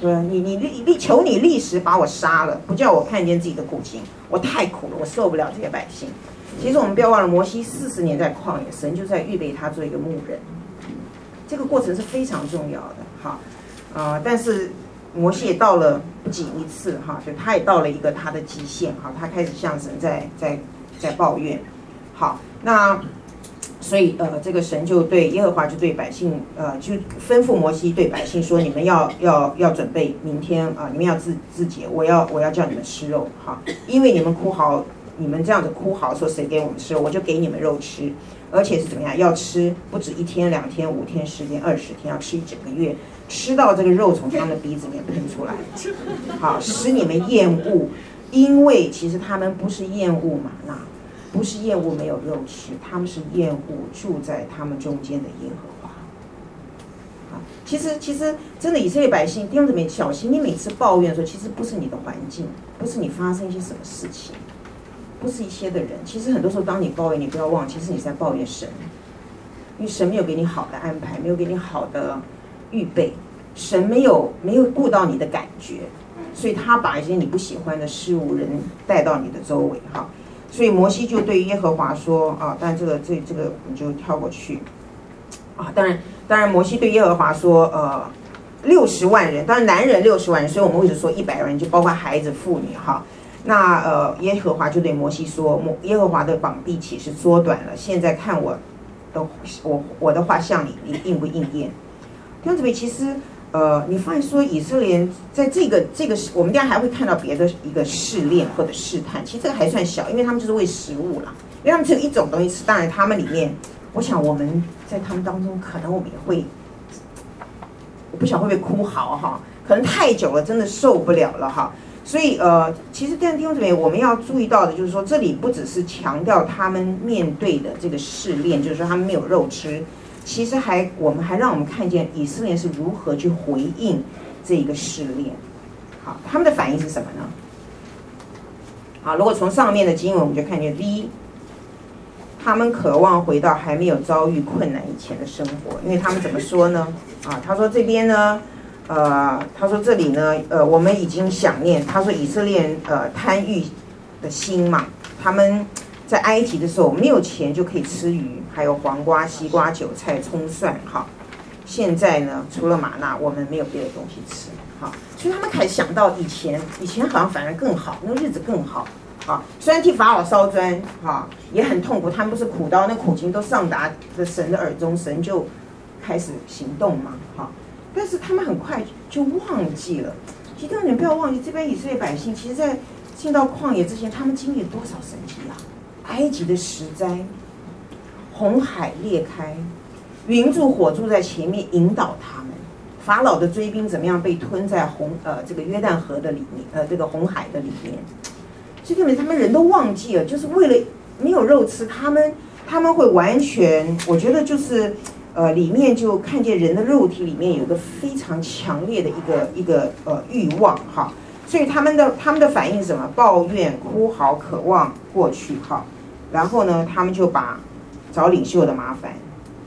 S1: 对，你你立立求你立时把我杀了，不叫我看见自己的苦情，我太苦了，我受不了这些百姓。其实我们不要忘了，摩西四十年在旷野，神就在预备他做一个牧人，这个过程是非常重要的。哈，啊、呃，但是摩西也到了不仅一次，哈，就他也到了一个他的极限，哈，他开始向神在在在抱怨。好，那。所以，呃，这个神就对耶和华就对百姓，呃，就吩咐摩西对百姓说：“你们要要要准备明天啊、你们要自自洁，我要我要叫你们吃肉，哈，因为你们哭嚎，你们这样子哭嚎说谁给我们吃，我就给你们肉吃，而且是怎么样，要吃不止一天、两天、五天、十天、二十天，要吃一整个月，吃到这个肉从他们的鼻子里面喷出来，好，使你们厌恶，因为其实他们不是厌恶玛纳。”不是厌恶没有肉吃，他们是厌恶住在他们中间的耶和华。啊，其实其实真的以色列百姓，弟兄姊妹小心，你每次抱怨的时候，其实不是你的环境，不是你发生一些什么事情，不是一些的人。其实很多时候，当你抱怨，你不要忘，其实你在抱怨神，因为神没有给你好的安排，没有给你好的预备，神没有没有顾到你的感觉，所以他把一些你不喜欢的事物人带到你的周围，哈。所以摩西就对耶和华说啊，但这个这这个你就跳过去啊。当然，当然摩西对耶和华说，呃，六十万人，当然男人六十万人，所以我们为什么说一百万人，就包括孩子妇女哈。那呃，耶和华就对摩西说，摩耶和华的膀臂岂是缩短了？现在看我的我我的话像你，你应不应验？弟兄姊妹，其实。呃，你发现说以色列在这个这个，我们等下还会看到别的一个试炼或者试探，其实这个还算小，因为他们就是为食物啦，因为他们只有一种东西吃。当然，他们里面，我想我们在他们当中，可能我们也会，我不晓会不会哭嚎哈，可能太久了，真的受不了了哈。所以呃，其实在弟兄姊妹，我们要注意到的就是说，这里不只是强调他们面对的这个试炼，就是说他们没有肉吃。其实还，我们还让我们看见以色列是如何去回应这一个试炼。好，他们的反应是什么呢？好，如果从上面的经文，我们就看见第一，他们渴望回到还没有遭遇困难以前的生活，因为他们怎么说呢？啊，他说这边呢，呃，他说这里呢，呃，我们已经想念，他说以色列呃贪欲的心嘛，他们。在埃及的时候，没有钱就可以吃鱼，还有黄瓜、西瓜、韭菜、葱蒜。哈，现在呢，除了玛纳，我们没有别的东西吃。哈，所以他们开始想到以前，以前好像反而更好，那个日子更好。啊，虽然替法老烧砖，哈，也很痛苦。他们不是苦到那苦情都上达的神的耳中，神就开始行动嘛。哈，但是他们很快就忘记了。其实你不要忘记，这边以色列百姓，其实在进到旷野之前，他们经历多少神迹啊！埃及的十灾，红海裂开，云柱火柱在前面引导他们。法老的追兵怎么样被吞在红呃这个约旦河的里面呃这个红海的里面？所以根他们人都忘记了，就是为了没有肉吃，他们他们会完全，我觉得就是呃里面就看见人的肉体里面有一个非常强烈的一个一个呃欲望哈，所以他们的他们的反应是什么？抱怨、哭嚎、渴望过去哈。然后呢，他们就把找领袖的麻烦，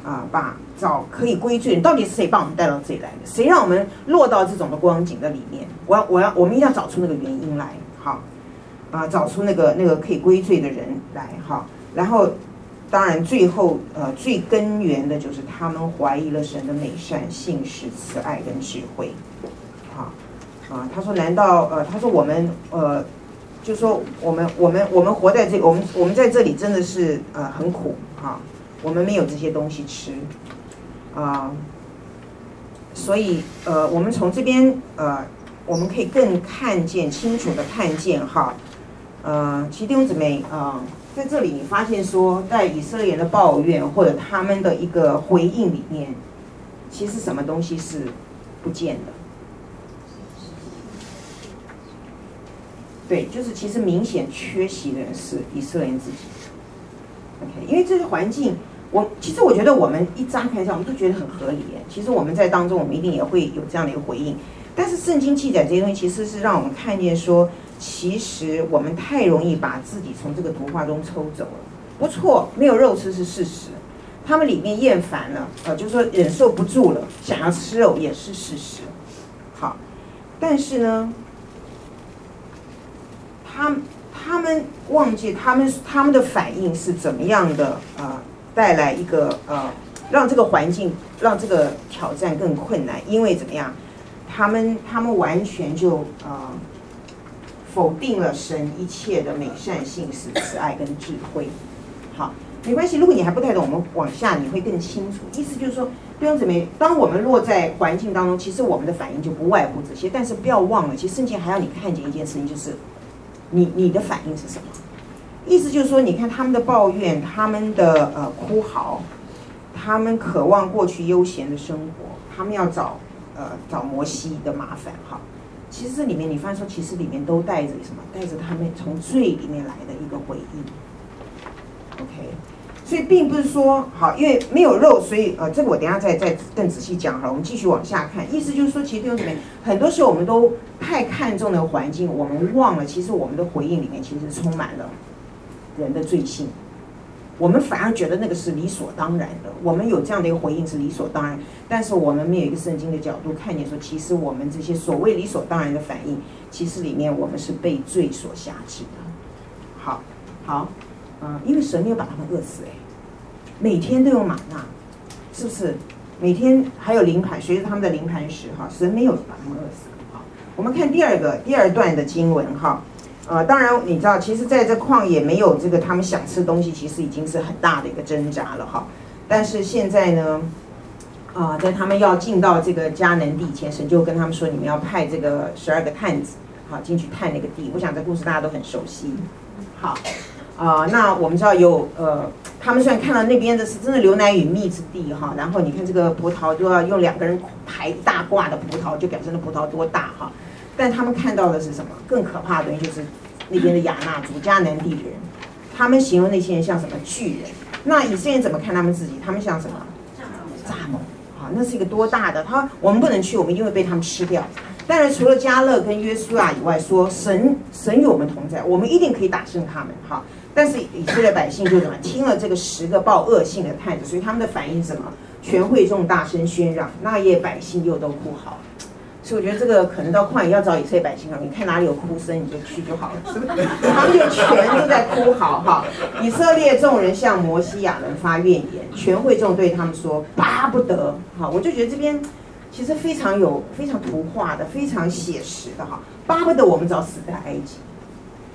S1: 啊，把找可以归罪，到底是谁把我们带到这里来的？谁让我们落到这种的光景的里面？我要，我要，我们一定要找出那个原因来，好，啊，找出那个那个可以归罪的人来，哈。然后，当然最后呃最根源的就是他们怀疑了神的美善、信实、慈爱跟智慧，好，啊，他说难道呃他说我们呃。就说我们我们我们活在这，我们我们在这里真的是呃很苦啊，我们没有这些东西吃啊，所以呃我们从这边呃我们可以更看见清楚的看见哈，呃其实弟兄姊妹啊，在这里你发现说在以色列人的抱怨或者他们的一个回应里面，其实什么东西是不见的？对，就是其实明显缺席的是以色列人自己。OK，因为这个环境，我其实我觉得我们一张开一下，我们都觉得很合理。其实我们在当中，我们一定也会有这样的一个回应。但是圣经记载这些东西，其实是让我们看见说，其实我们太容易把自己从这个图画中抽走了。不错，没有肉吃是事实，他们里面厌烦了，呃，就是说忍受不住了，想要吃肉也是事实。好，但是呢？他他们忘记他们他们的反应是怎么样的啊？带来一个呃，让这个环境让这个挑战更困难，因为怎么样？他们他们完全就啊、呃、否定了神一切的美善、信实、慈爱跟智慧。好，没关系，如果你还不太懂，我们往下你会更清楚。意思就是说，弟兄姊妹，当我们落在环境当中，其实我们的反应就不外乎这些。但是不要忘了，其实圣经还要你看见一件事情，就是。你你的反应是什么？意思就是说，你看他们的抱怨，他们的呃哭嚎，他们渴望过去悠闲的生活，他们要找呃找摩西的麻烦哈。其实这里面你发现说，其实里面都带着什么？带着他们从罪里面来的一个回应。OK。所以并不是说好，因为没有肉，所以呃，这个我等下再再更仔细讲好了。我们继续往下看，意思就是说，其实弟兄姊妹，很多时候我们都太看重的环境，我们忘了，其实我们的回应里面其实充满了人的罪性。我们反而觉得那个是理所当然的，我们有这样的一个回应是理所当然，但是我们没有一个圣经的角度看见说，其实我们这些所谓理所当然的反应，其实里面我们是被罪所辖制的。好，好。嗯，因为神没有把他们饿死哎，每天都有玛纳，是不是？每天还有灵盘，随着他们的灵盘时哈，神没有把他们饿死。好，我们看第二个第二段的经文哈，呃，当然你知道，其实在这旷野没有这个他们想吃东西，其实已经是很大的一个挣扎了哈。但是现在呢，啊，在他们要进到这个迦南地前，神就跟他们说，你们要派这个十二个探子，好进去探那个地。我想这故事大家都很熟悉，好。啊、那我们知道有呃，他们虽然看到那边的是真的牛奶与蜜之地哈，然后你看这个葡萄都要用两个人抬大挂的葡萄，就表示那葡萄多大哈。但他们看到的是什么？更可怕的东西就是那边的亚纳族迦南地人，他们形容那些人像什么巨人？那以色列人怎么看他们自己？他们像什么？蚱蜢。好，那是一个多大的？他我们不能去，我们一定会被他们吃掉。当然，除了加勒跟约书亚以外，说神神与我们同在，我们一定可以打胜他们哈。但是以色列百姓就怎么听了这个十个报恶信的探子，所以他们的反应是什么？全会众大声喧嚷，那夜百姓又都哭嚎。所以我觉得这个可能到旷野要找以色列百姓啊，你看哪里有哭声你就去就好了，是不是？他们就全都在哭嚎哈。以色列众人向摩西亚人发怨言，全会众对他们说巴不得哈。我就觉得这边其实非常有非常图画的，非常写实的哈，巴不得我们早死在埃及。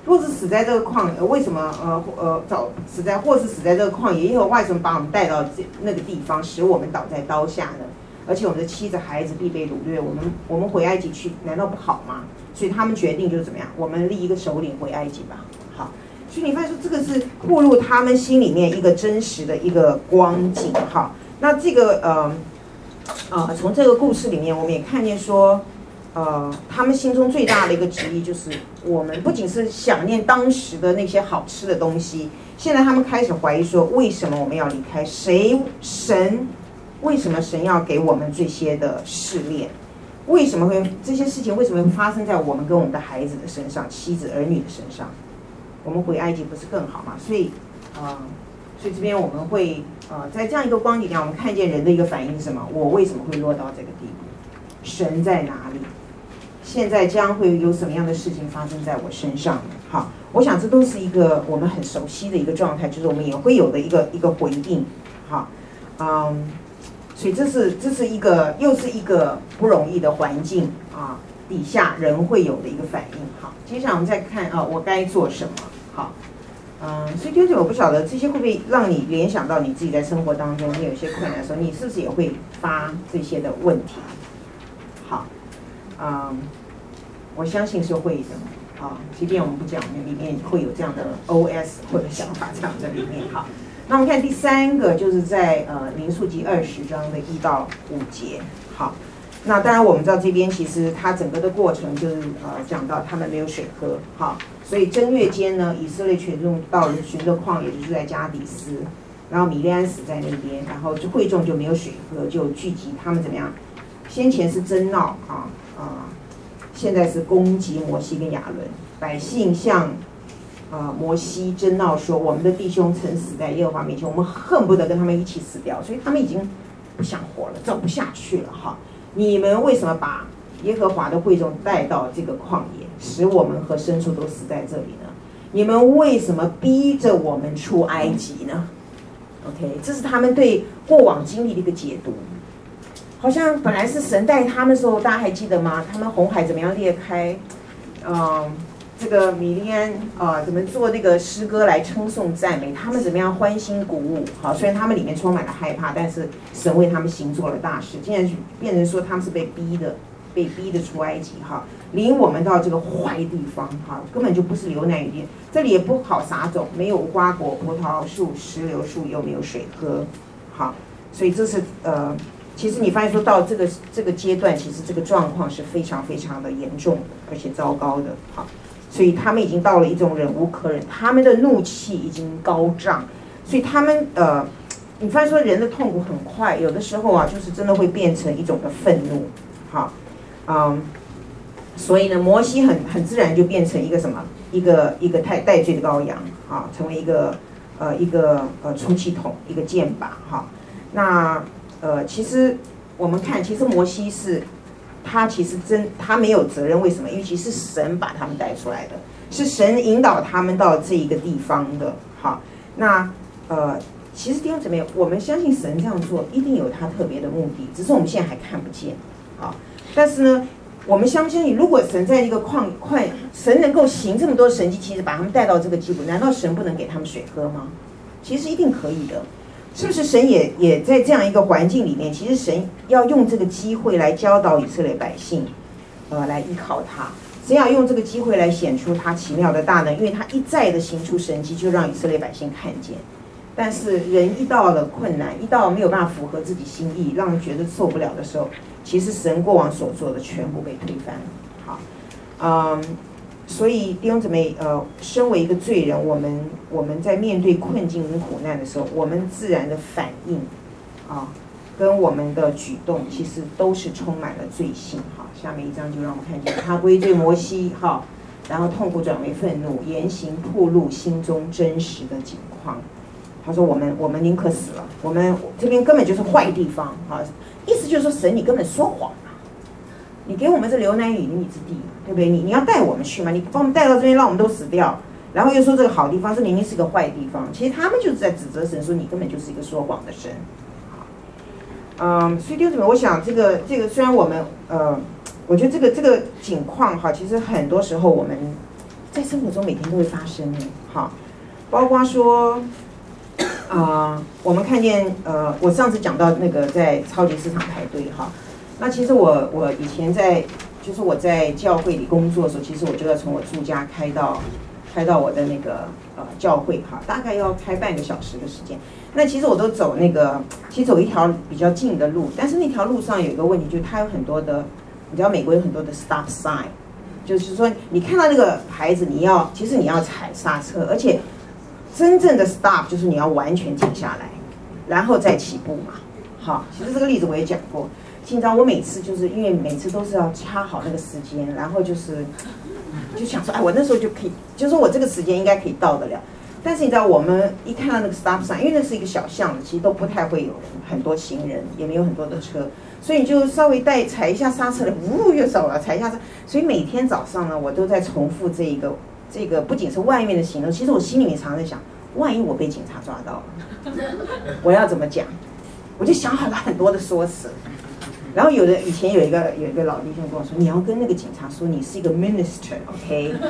S1: 或是死在这个旷野，为什么呃呃早死在，或是死在这个旷野，耶和华为什么把我们带到这那个地方，使我们倒在刀下呢？而且我们的妻子孩子必被掳掠，我们我们回埃及去，难道不好吗？所以他们决定就是怎么样，我们立一个首领回埃及吧。好，所以你发现说这个是步入他们心里面一个真实的一个光景。好，那这个呃呃从这个故事里面，我们也看见说。呃，他们心中最大的一个旨意就是，我们不仅是想念当时的那些好吃的东西，现在他们开始怀疑说，为什么我们要离开？谁神？为什么神要给我们这些的试炼？为什么会这些事情为什么会发生在我们跟我们的孩子的身上、妻子儿女的身上？我们回埃及不是更好吗？所以，啊、所以这边我们会、呃，在这样一个光景下，我们看见人的一个反应是什么？我为什么会落到这个地步？神在哪里？现在将会有什么样的事情发生在我身上？好，我想这都是一个我们很熟悉的一个状态，就是我们也会有的一个一个回应。好，嗯，所以这是这是一个又是一个不容易的环境啊。底下人会有的一个反应。好，接下来我们再看啊，我该做什么？好，嗯，所以就是我不晓得这些会不会让你联想到你自己在生活当中你有些困难的时候，你是不是也会发这些的问题？好，嗯，我相信是会的。啊，即便我们不讲，里面会有这样的 OS 或者想法这样在里面。好，那我们看第三个，就是在呃民数记二十章的一到五节。好。那当然，我们知道这边其实它整个的过程就是呃讲到他们没有水喝，好，所以正月间呢，以色列群众到了寻的旷野，就是在加底斯，然后米利暗死在那边，然后就会众就没有水喝，就聚集他们怎么样？先前是争闹啊啊、现在是攻击摩西跟亚伦，百姓向、呃、摩西争闹说，我们的弟兄曾死在耶和华面前，我们恨不得跟他们一起死掉，所以他们已经不想活了，走不下去了哈。你们为什么把耶和华的贵重带到这个旷野，使我们和牲畜都死在这里呢？你们为什么逼着我们出埃及呢？OK，这是他们对过往经历的一个解读。好像本来是神带他们的时候，大家还记得吗？他们红海怎么样裂开？嗯。这个米利安啊，怎么做那个诗歌来称颂赞美？他们怎么样欢欣鼓舞？好，虽然他们里面充满了害怕，但是神为他们行做了大事。现在变成说他们是被逼的，被逼的出埃及哈，领我们到这个坏地方哈，根本就不是牛奶与蜜，这里也不好撒种，没有无花果、葡萄树、石榴树，又没有水喝，好，所以这是呃，其实你发现说到这个这个阶段，其实这个状况是非常非常的严重的，而且糟糕的，好。所以他们已经到了一种忍无可忍，他们的怒气已经高涨，所以他们呃，你发现说人的痛苦很快，有的时候啊，就是真的会变成一种的愤怒，好，嗯，所以呢，摩西很很自然就变成一个什么，一个一个太带罪的羔羊，啊，成为一个呃一个呃出气筒，一个箭靶，哈，那呃，其实我们看，其实摩西是。他其实真他没有责任，为什么？因为其实是神把他们带出来的，是神引导他们到这一个地方的。好，那呃，其实弟兄姊妹，我们相信神这样做一定有他特别的目的，只是我们现在还看不见。好，但是呢，我们相不相信，如果神在一个矿矿，神能够行这么多神迹，其实把他们带到这个地步，难道神不能给他们水喝吗？其实一定可以的。是不是神也也在这样一个环境里面？其实神要用这个机会来教导以色列百姓，呃，来依靠他。神要用这个机会来显出他奇妙的大能，因为他一再的行出神迹，就让以色列百姓看见。但是人一到了困难，一到没有办法符合自己心意，让人觉得受不了的时候，其实神过往所做的全部被推翻了。好，嗯。所以弟兄姊妹，呃，身为一个罪人，我们我们在面对困境跟苦难的时候，我们自然的反应，啊，跟我们的举动，其实都是充满了罪性。哈，下面一章就让我们看见他归罪摩西，哈，然后痛苦转为愤怒，言行暴露心中真实的景况。他说：“我们我们宁可死了，我们这边根本就是坏地方，哈，意思就是说神你根本说谎。”你给我们这流奶与蜜之地，对不对？你你要带我们去吗？你把我们带到这边，让我们都死掉，然后又说这个好地方，这明明是个坏地方。其实他们就是在指责神，说你根本就是一个说谎的神。好，嗯，所以弟兄姊妹，我想这个这个虽然我们呃，我觉得这个这个情况哈，其实很多时候我们在生活中每天都会发生的，哈，包括说啊、我们看见呃，我上次讲到那个在超级市场排队哈。那其实我我以前在，就是我在教会里工作的时候，其实我就要从我住家开到，开到我的那个呃教会哈，大概要开半个小时的时间。那其实我都走那个，其实走一条比较近的路，但是那条路上有一个问题，就是它有很多的，你知道美国有很多的 stop sign，就是说你看到那个牌子，你要其实你要踩刹车，而且真正的 stop 就是你要完全停下来，然后再起步嘛。好，其实这个例子我也讲过。紧张我每次就是因为每次都是要掐好那个时间，然后就是就想说，哎，我那时候就可以，就是我这个时间应该可以到得了。但是你知道，我们一看到那个 stop sign，因为那是一个小巷子，其实都不太会有很多行人，也没有很多的车，所以你就稍微带踩一下刹车了，呜，又走了，踩一下刹。所以每天早上呢，我都在重复这一个这个，不仅是外面的行动，其实我心里面常在想，万一我被警察抓到了，我要怎么讲？我就想好了很多的说辞。然后有的以前有一个有一个老弟兄跟我说，你要跟那个警察说你是一个 minister，OK？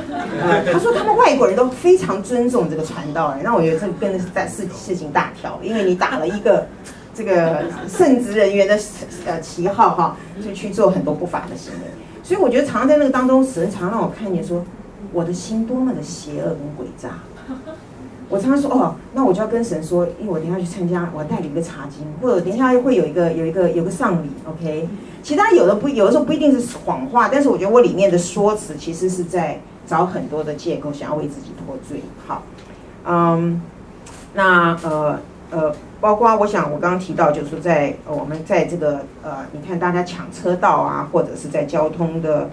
S1: Okay? 他说他们外国人都非常尊重这个传道人，那我觉得这个跟在事事情大条，因为你打了一个这个圣职人员的呃旗号哈，就去做很多不法的行为，所以我觉得常常在那个当中，神常让我看见说我的心多么的邪恶跟诡诈。我常常说哦，那我就要跟神说，因为我等下去参加，我带领一个查经，或者等一下会有一个有一个有个丧礼，OK。其他有的不有的时候不一定是谎话，但是我觉得我里面的说辞其实是在找很多的借口，想要为自己脱罪。好，嗯，那呃呃，包括我想我刚刚提到，就是说在我们在这个呃，你看大家抢车道啊，或者是在交通的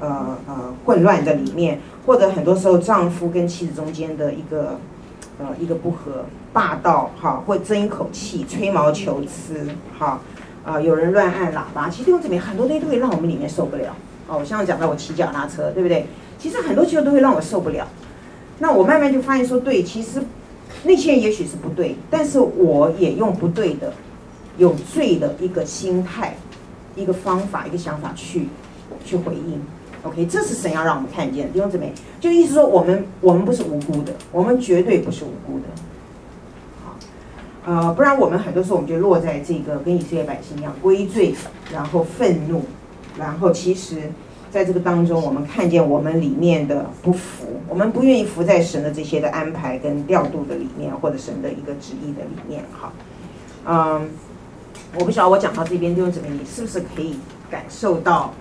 S1: 呃呃混乱的里面，或者很多时候丈夫跟妻子中间的一个。呃，一个不合，霸道，哈，会争一口气，吹毛求疵，哈，啊，有人乱按喇叭，其实用这边很多东西都会让我们里面受不了。哦，我像讲到我骑脚踏车，对不对？其实很多时候都会让我受不了。那我慢慢就发现说，对，其实那些人也许是不对，但是我也用不对的、有罪的一个心态、一个方法、一个想法去去回应。OK，这是神要让我们看见的弟兄姊妹，就意思说我们我们不是无辜的，我们绝对不是无辜的。好，呃，不然我们很多时候我们就落在这个跟以色列百姓一样归罪，然后愤怒，然后其实在这个当中，我们看见我们里面的不服，我们不愿意服在神的这些的安排跟调度的里面，或者神的一个旨意的里面。好，嗯，我不晓得我讲到这边弟兄姊妹，你是不是可以感受到？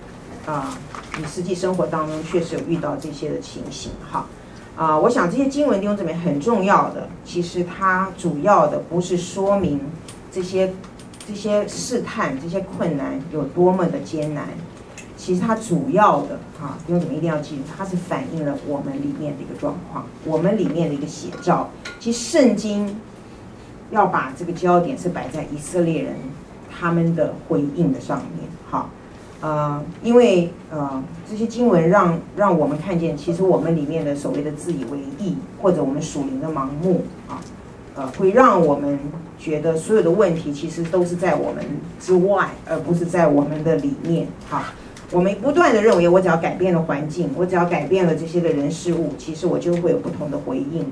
S1: 啊，你实际生活当中确实有遇到这些的情形，哈，啊，我想这些经文弟兄姊妹很重要的，其实它主要的不是说明这些这些试探、这些困难有多么的艰难，其实它主要的啊，弟兄姊妹一定要记住，它是反映了我们里面的一个状况，我们里面的一个写照。其实圣经要把这个焦点是摆在以色列人他们的回应的上面，哈。呃，因为呃，这些经文让让我们看见，其实我们里面的所谓的自以为义，或者我们属灵的盲目啊，呃，会让我们觉得所有的问题其实都是在我们之外，而不是在我们的里面。哈，我们不断的认为，我只要改变了环境，我只要改变了这些的人事物，其实我就会有不同的回应。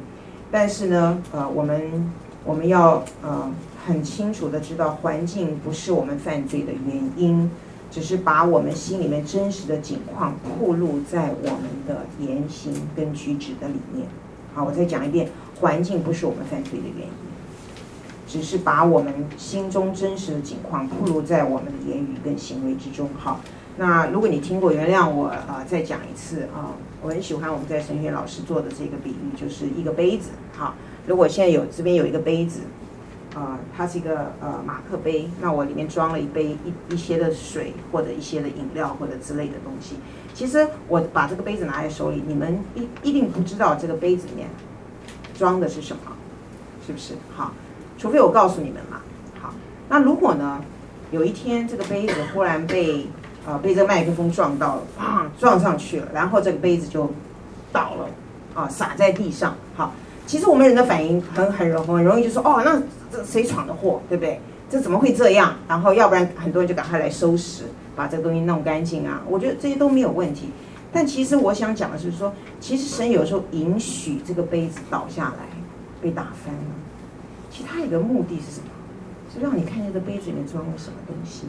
S1: 但是呢，呃，我们我们要呃很清楚的知道，环境不是我们犯罪的原因。只是把我们心里面真实的景况暴露在我们的言行跟举止的里面。好，我再讲一遍，环境不是我们犯罪的原因，只是把我们心中真实的景况暴露在我们的言语跟行为之中。好，那如果你听过，原谅我啊，再讲一次啊，我很喜欢我们在神学老师做的这个比喻，就是一个杯子。好，如果现在有这边有一个杯子。呃，它是一个呃马克杯，那我里面装了一杯一一些的水或者一些的饮料或者之类的东西。其实我把这个杯子拿在手里，你们一一定不知道这个杯子里面装的是什么，是不是？好，除非我告诉你们嘛。好，那如果呢，有一天这个杯子忽然被呃被这个麦克风撞到了，砰，撞上去了，然后这个杯子就倒了，啊，洒在地上。好，其实我们人的反应很很容很容易就说哦那。这谁闯的祸，对不对？这怎么会这样？然后要不然很多人就赶快来收拾，把这个东西弄干净啊。我觉得这些都没有问题。但其实我想讲的是说，其实神有时候允许这个杯子倒下来，被打翻了。其实他有个目的是什么？是让你看见这杯子里面装了什么东西。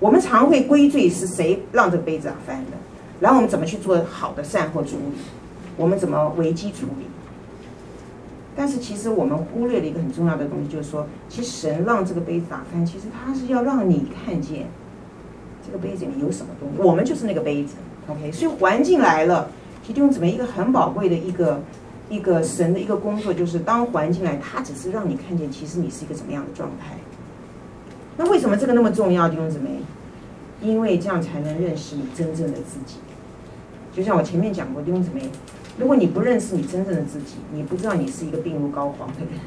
S1: 我们常会归罪是谁让这杯子打翻的，然后我们怎么去做好的善后处理？我们怎么危机处理？但是其实我们忽略了一个很重要的东西，就是说，其实神让这个杯子打开，其实他是要让你看见这个杯子里面有什么东西。我们就是那个杯子，OK？所以环境来了，弟兄姊妹一个很宝贵的一个一个神的一个工作，就是当环境来，他只是让你看见，其实你是一个怎么样的状态。那为什么这个那么重要，弟兄姊妹？因为这样才能认识你真正的自己。就像我前面讲过，弟兄姊妹。如果你不认识你真正的自己，你不知道你是一个病入膏肓的人，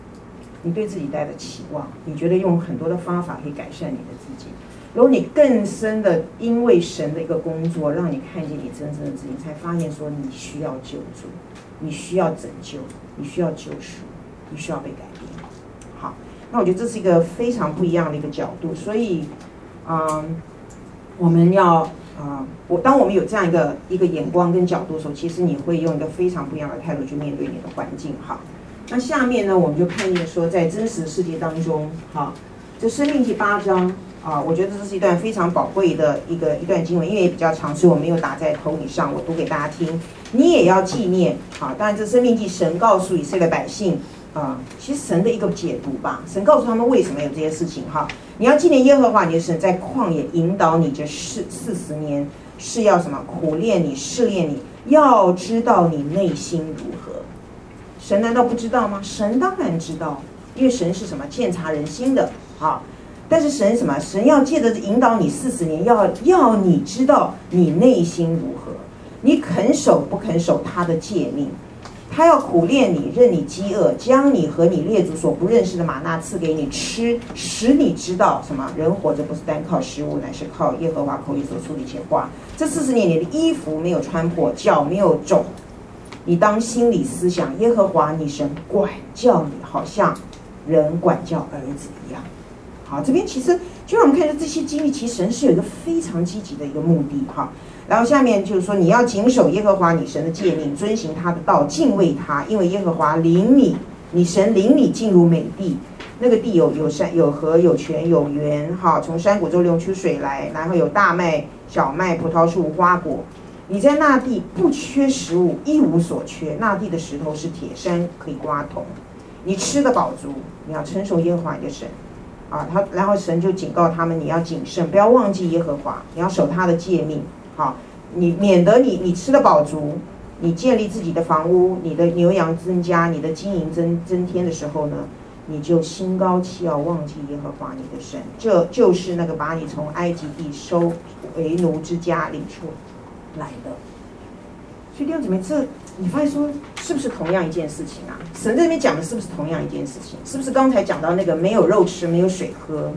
S1: 你对自己带着期望，你觉得用很多的方法可以改善你的自己。如果你更深的因为神的一个工作，让你看见你真正的自己，才发现说你需要救助，你需要拯救，你需要救赎，你需要被改变。好，那我觉得这是一个非常不一样的一个角度，所以，嗯，我们要啊、我当我们有这样一个一个眼光跟角度的时候，其实你会用一个非常不一样的态度去面对你的环境。好，那下面呢，我们就看见说，在真实世界当中，好，这生命记八章啊，我觉得这是一段非常宝贵的一个一段经文，因为也比较长，所以我没有打在头以上，我读给大家听，你也要纪念。好，当然这生命记神告诉以色列百姓。啊，其实神的一个解读吧，神告诉他们为什么有这些事情哈。你要纪念耶和华你的神在旷野引导你这四四十年，是要什么？苦练你，试炼你，要知道你内心如何。神难道不知道吗？神当然知道，因为神是什么？鉴察人心的。好，但是神什么？神要借着引导你四十年，要要你知道你内心如何，你肯守不肯守他的诫命。他要苦练你，任你饥饿，将你和你列祖所不认识的吗哪赐给你吃，使你知道什么？人活着不是单靠食物，乃是靠耶和华口里所出的一切话。这四十年，你的衣服没有穿破，脚没有肿。你当心里思想，耶和华你神管教你，好像人管教儿子一样。好，这边其实就让我们看到这些经历，其实神是有一个非常积极的一个目的哈。然后下面就是说，你要谨守耶和华你神的诫命，遵行他的道，敬畏他，因为耶和华领你，你神领你进入美地，那个地有有山有河有泉有源，哈，从山谷中流出水来，然后有大麦、小麦、葡萄树、花果，你在那地不缺食物，一无所缺。那地的石头是铁山，可以刮铜，你吃得饱足。你要称颂耶和华你的神，啊，他然后神就警告他们，你要谨慎，不要忘记耶和华，你要守他的诫命。好，你免得你你吃得饱足，你建立自己的房屋，你的牛羊增加，你的金银增增添的时候呢，你就心高气傲，忘记耶和华你的神，这就是那个把你从埃及地收为奴之家领出来的。所以弟兄姊妹，这你发现说是不是同样一件事情啊？神这边讲的是不是同样一件事情？是不是刚才讲到那个没有肉吃，没有水喝，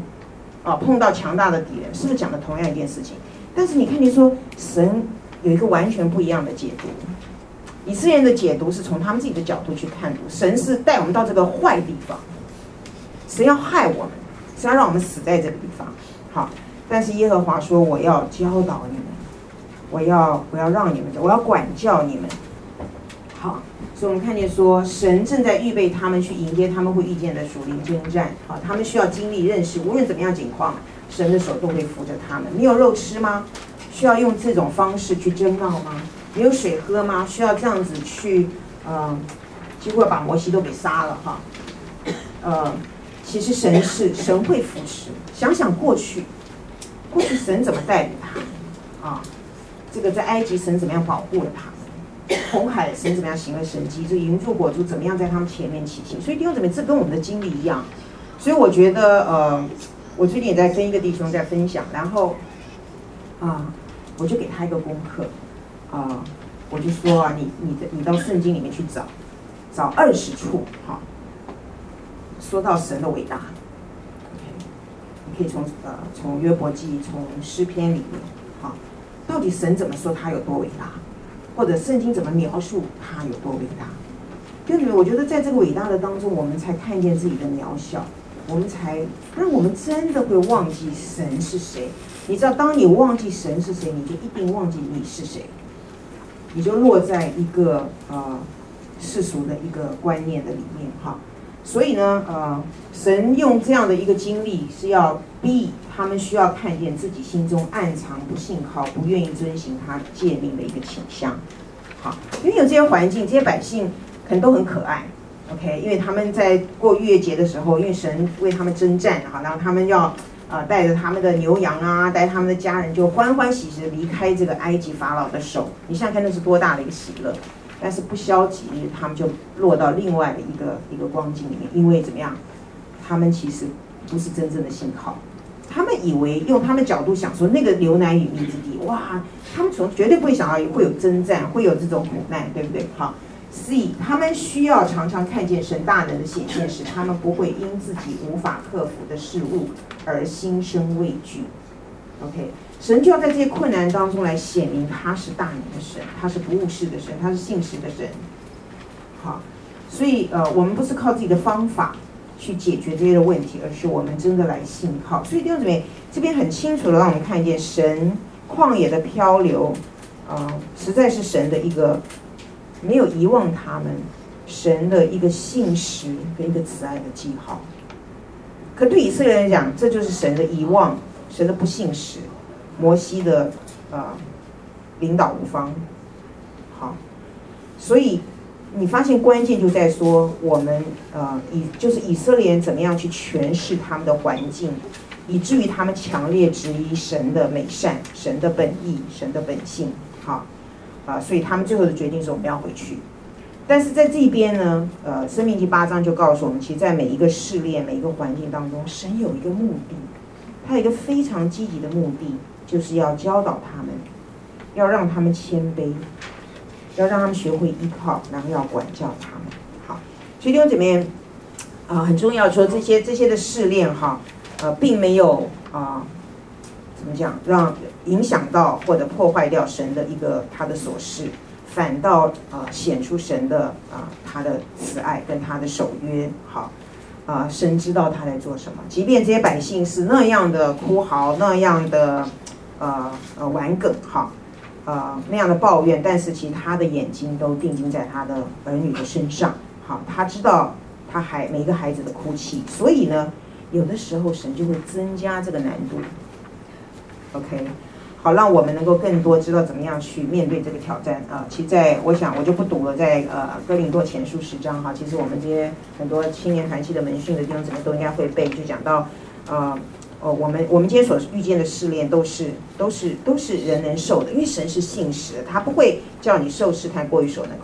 S1: 啊，碰到强大的敌人，是不是讲的同样一件事情？但是你看，你说神有一个完全不一样的解读，以色列人的解读是从他们自己的角度去看读，神是带我们到这个坏地方，神要害我们，神要让我们死在这个地方。好，但是耶和华说，我要教导你们，我要我要让你们，我要管教你们。好，所以我们看见说，神正在预备他们去迎接他们会遇见的属灵征战。好，他们需要经历认识，无论怎么样情况。神的手都会扶着他们。你有肉吃吗？需要用这种方式去争闹吗？你有水喝吗？需要这样子去，呃，几乎把摩西都给杀了哈。呃，其实神是神会扶持。想想过去，过去神怎么带领他啊？这个在埃及神怎么样保护了他们？红海神怎么样行了神迹？这个云柱火柱怎么样在他们前面起行？所以弟兄姊妹，这跟我们的经历一样。所以我觉得呃。我最近也在跟一个弟兄在分享，然后，啊，我就给他一个功课，啊，我就说啊，你你的你到圣经里面去找，找二十处，哈，说到神的伟大你可以从呃从约伯记，从诗篇里面，哈，到底神怎么说他有多伟大，或者圣经怎么描述他有多伟大？对不对？我觉得在这个伟大的当中，我们才看见自己的渺小。我们才让我们真的会忘记神是谁。你知道，当你忘记神是谁，你就一定忘记你是谁，你就落在一个呃世俗的一个观念的里面哈。所以呢，呃，神用这样的一个经历是要逼他们需要看见自己心中暗藏不信靠、不愿意遵行他诫命的一个倾向。好，因为有这些环境，这些百姓可能都很可爱。OK，因为他们在过逾越节的时候，因为神为他们征战，哈，然后他们要呃带着他们的牛羊啊，带他们的家人，就欢欢喜喜的离开这个埃及法老的手。你想想看，那是多大的一个喜乐！但是不消极，他们就落到另外的一个一个光景里面，因为怎么样？他们其实不是真正的信靠，他们以为用他们角度想说那个牛奶与蜜之地，哇，他们从绝对不会想到会有征战，会有这种苦难，对不对？好。C，他们需要常常看见神大能的显现时，他们不会因自己无法克服的事物而心生畏惧。OK，神就要在这些困难当中来显明他是大能的神，他是不误事的神，他是信实的神。好，所以呃，我们不是靠自己的方法去解决这些的问题，而是我们真的来信靠。所以弟兄姊妹，这边很清楚的让我们看见神旷野的漂流，啊、实在是神的一个没有遗忘他们，神的一个信实跟一个慈爱的记号。可对以色列人来讲，这就是神的遗忘，神的不信实，摩西的、呃、领导无方。好，所以。你发现关键就在说我们呃以就是以色列人怎么样去诠释他们的环境，以至于他们强烈质疑神的美善、神的本意、神的本性。好，啊，所以他们最后的决定是我们要回去。但是在这边呢，呃，生命第八章就告诉我们，其实，在每一个试炼、每一个环境当中，神有一个目的，他有一个非常积极的目的，就是要教导他们，要让他们谦卑。要让他们学会依靠，然后要管教他们。好，所以弟兄姊妹啊，很重要说这些这些的试炼哈，呃，并没有啊，怎么讲，让影响到或者破坏掉神的一个他的所事，反倒啊显出神的啊他的慈爱跟他的守约。好，啊，神知道他在做什么，即便这些百姓是那样的哭嚎，那样的呃呃顽梗，好。呃，那样的抱怨，但是其实他的眼睛都定睛在他的儿女的身上。好，他知道他还每个孩子的哭泣，所以呢，有的时候神就会增加这个难度。OK，好，让我们能够更多知道怎么样去面对这个挑战啊。其实在我想我就不读了，在呃哥林多前书十章哈，其实我们这些很多青年团契的门训的弟兄姊妹都应该会背，就讲到呃。哦，我们我们今天所遇见的试炼都是都是都是人能受的，因为神是信实，他不会叫你受试探过于所能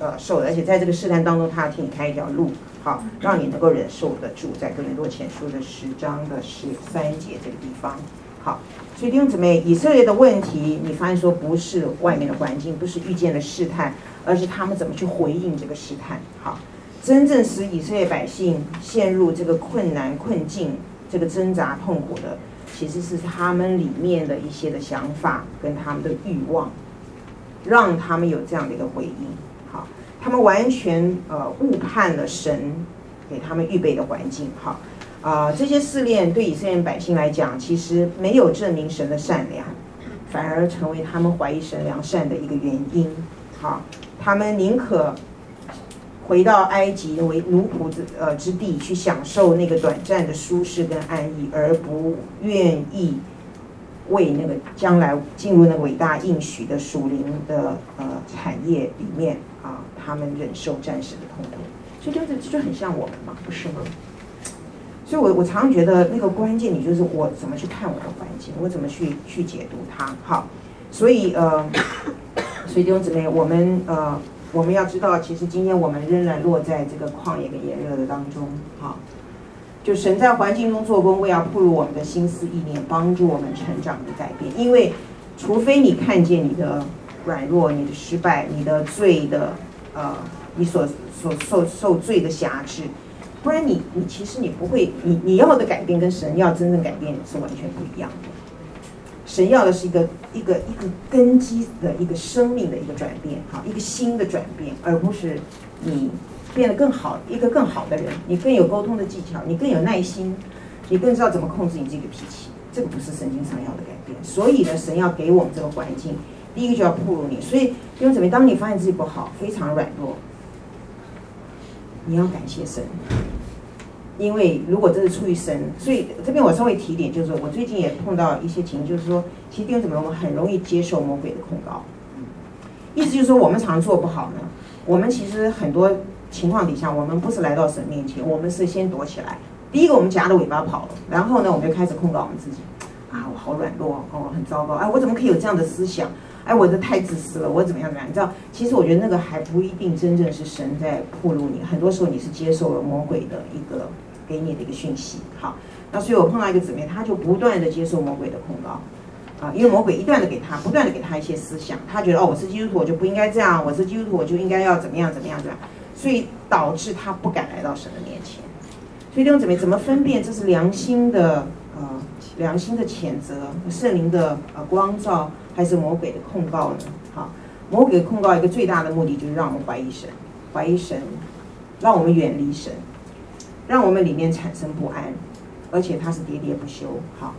S1: 呃受的，而且在这个试探当中，他要替你开一条路，好，让你能够忍受得住。在哥林多前书的十章的十三节这个地方，好，所以弟兄姊妹，以色列的问题，你发现说不是外面的环境，不是遇见的试探，而是他们怎么去回应这个试探。好，真正使以色列百姓陷入这个困难困境。这个挣扎痛苦的，其实是他们里面的一些的想法跟他们的欲望，让他们有这样的一个回应。好，他们完全呃误判了神给他们预备的环境。好，啊、这些试炼对以色列百姓来讲，其实没有证明神的善良，反而成为他们怀疑神良善的一个原因。好，他们宁可。回到埃及为奴仆之呃之地去享受那个短暂的舒适跟安逸，而不愿意为那个将来进入那个伟大应许的属灵的呃产业里面啊，他们忍受暂时的痛苦。所以就是这就很像我们嘛，不是吗？所以我我常常觉得那个关键，你就是我怎么去看我的环境，我怎么去去解读它。好，所以呃，所以弟兄姊妹，我们呃。我们要知道，其实今天我们仍然落在这个旷野跟炎热的当中，哈，就神在环境中做工，为要铺入我们的心思意念，帮助我们成长与改变。因为，除非你看见你的软弱、你的失败、你的罪的，呃，你所所受受罪的辖制，不然你你其实你不会，你你要的改变跟神要真正改变是完全不一样的。神要的是一个一个一个根基的一个生命的一个转变，哈，一个新的转变，而不是你变得更好，一个更好的人，你更有沟通的技巧，你更有耐心，你更知道怎么控制你这个脾气，这个不是神经上要的改变。所以呢，神要给我们这个环境，第一个就要暴露你。所以弟兄姊妹，当你发现自己不好，非常软弱，你要感谢神。因为如果这是出于神，所以这边我稍微提一点，就是说我最近也碰到一些情，就是说，其实弟兄姊妹，我们很容易接受魔鬼的控告，意思就是说，我们常做不好呢。我们其实很多情况底下，我们不是来到神面前，我们是先躲起来。第一个，我们夹着尾巴跑了，然后呢，我们就开始控告我们自己，啊，我好软弱哦，很糟糕，哎，我怎么可以有这样的思想？哎，我这太自私了，我怎么样怎么样？你知道，其实我觉得那个还不一定真正是神在暴露你，很多时候你是接受了魔鬼的一个。给你的一个讯息，好，那所以我碰到一个姊妹，她就不断的接受魔鬼的控告，啊，因为魔鬼一段的给她，不断的给她一些思想，她觉得哦，我是基督徒，我就不应该这样，我是基督徒，我就应该要怎么样怎么样怎么样，所以导致她不敢来到神的面前。所以弟兄姊妹，怎么分辨这是良心的呃良心的谴责，圣灵的呃光照，还是魔鬼的控告呢？好，魔鬼的控告一个最大的目的就是让我们怀疑神，怀疑神，让我们远离神。让我们里面产生不安，而且它是喋喋不休。好，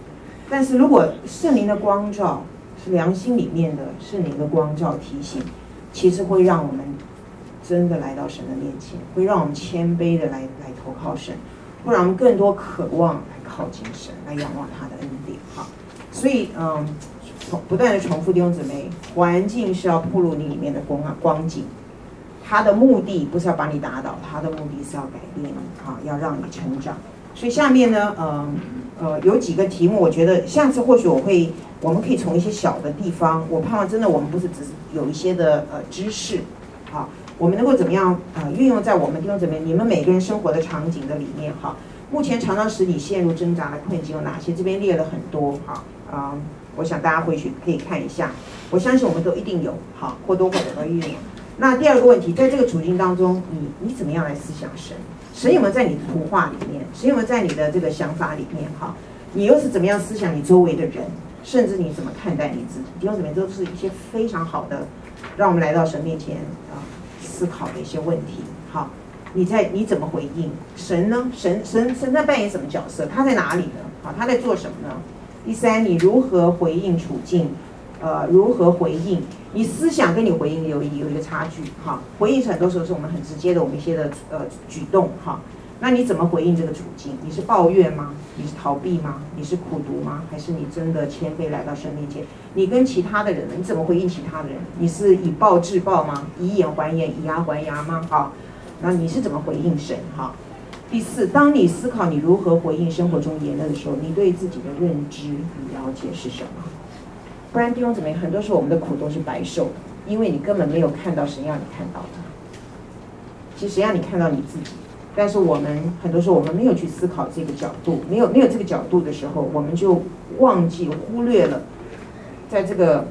S1: 但是如果圣灵的光照是良心里面的圣灵的光照提醒，其实会让我们真的来到神的面前，会让我们谦卑的来来投靠神，会让我们更多渴望来靠近神，来仰望他的恩典。好，所以嗯。不断的重复弟兄姊妹，环境是要暴露你里面的光光景，它的目的不是要把你打倒，它的目的是要改变你，哈，要让你成长。所以下面呢，呃呃，有几个题目，我觉得下次或许我会，我们可以从一些小的地方，我盼望真的我们不是只是有一些的呃知识，好，我们能够怎么样呃运用在我们弟兄姊妹你们每个人生活的场景的里面，哈。目前常常使你陷入挣扎的困境有哪些？这边列了很多，哈，啊。我想大家回去可以看一下，我相信我们都一定有，好，或多或少都有。那第二个问题，在这个处境当中，你你怎么样来思想神？神有没有在你的图画里面？神有没有在你的这个想法里面？哈，你又是怎么样思想你周围的人？甚至你怎么看待你自己？弟兄姊妹，都是一些非常好的，让我们来到神面前啊思考的一些问题。好，你在你怎么回应神呢？神神神在扮演什么角色？他在哪里呢？好，他在做什么呢？第三，你如何回应处境？呃，如何回应？你思想跟你回应有一有一个差距，哈。回应很多时候是我们很直接的，我们一些的呃举动，哈。那你怎么回应这个处境？你是抱怨吗？你是逃避吗？你是苦读吗？还是你真的谦卑来到神面前？你跟其他的人呢？你怎么回应其他的人？你是以暴制暴吗？以眼还眼，以牙还牙吗？好，那你是怎么回应神？哈。第四，当你思考你如何回应生活中言论的时候，你对自己的认知与了解是什么？不然弟兄姊妹，很多时候我们的苦都是白受的，因为你根本没有看到神要你看到的。其实谁让你看到你自己？但是我们很多时候我们没有去思考这个角度，没有没有这个角度的时候，我们就忘记忽略了，在这个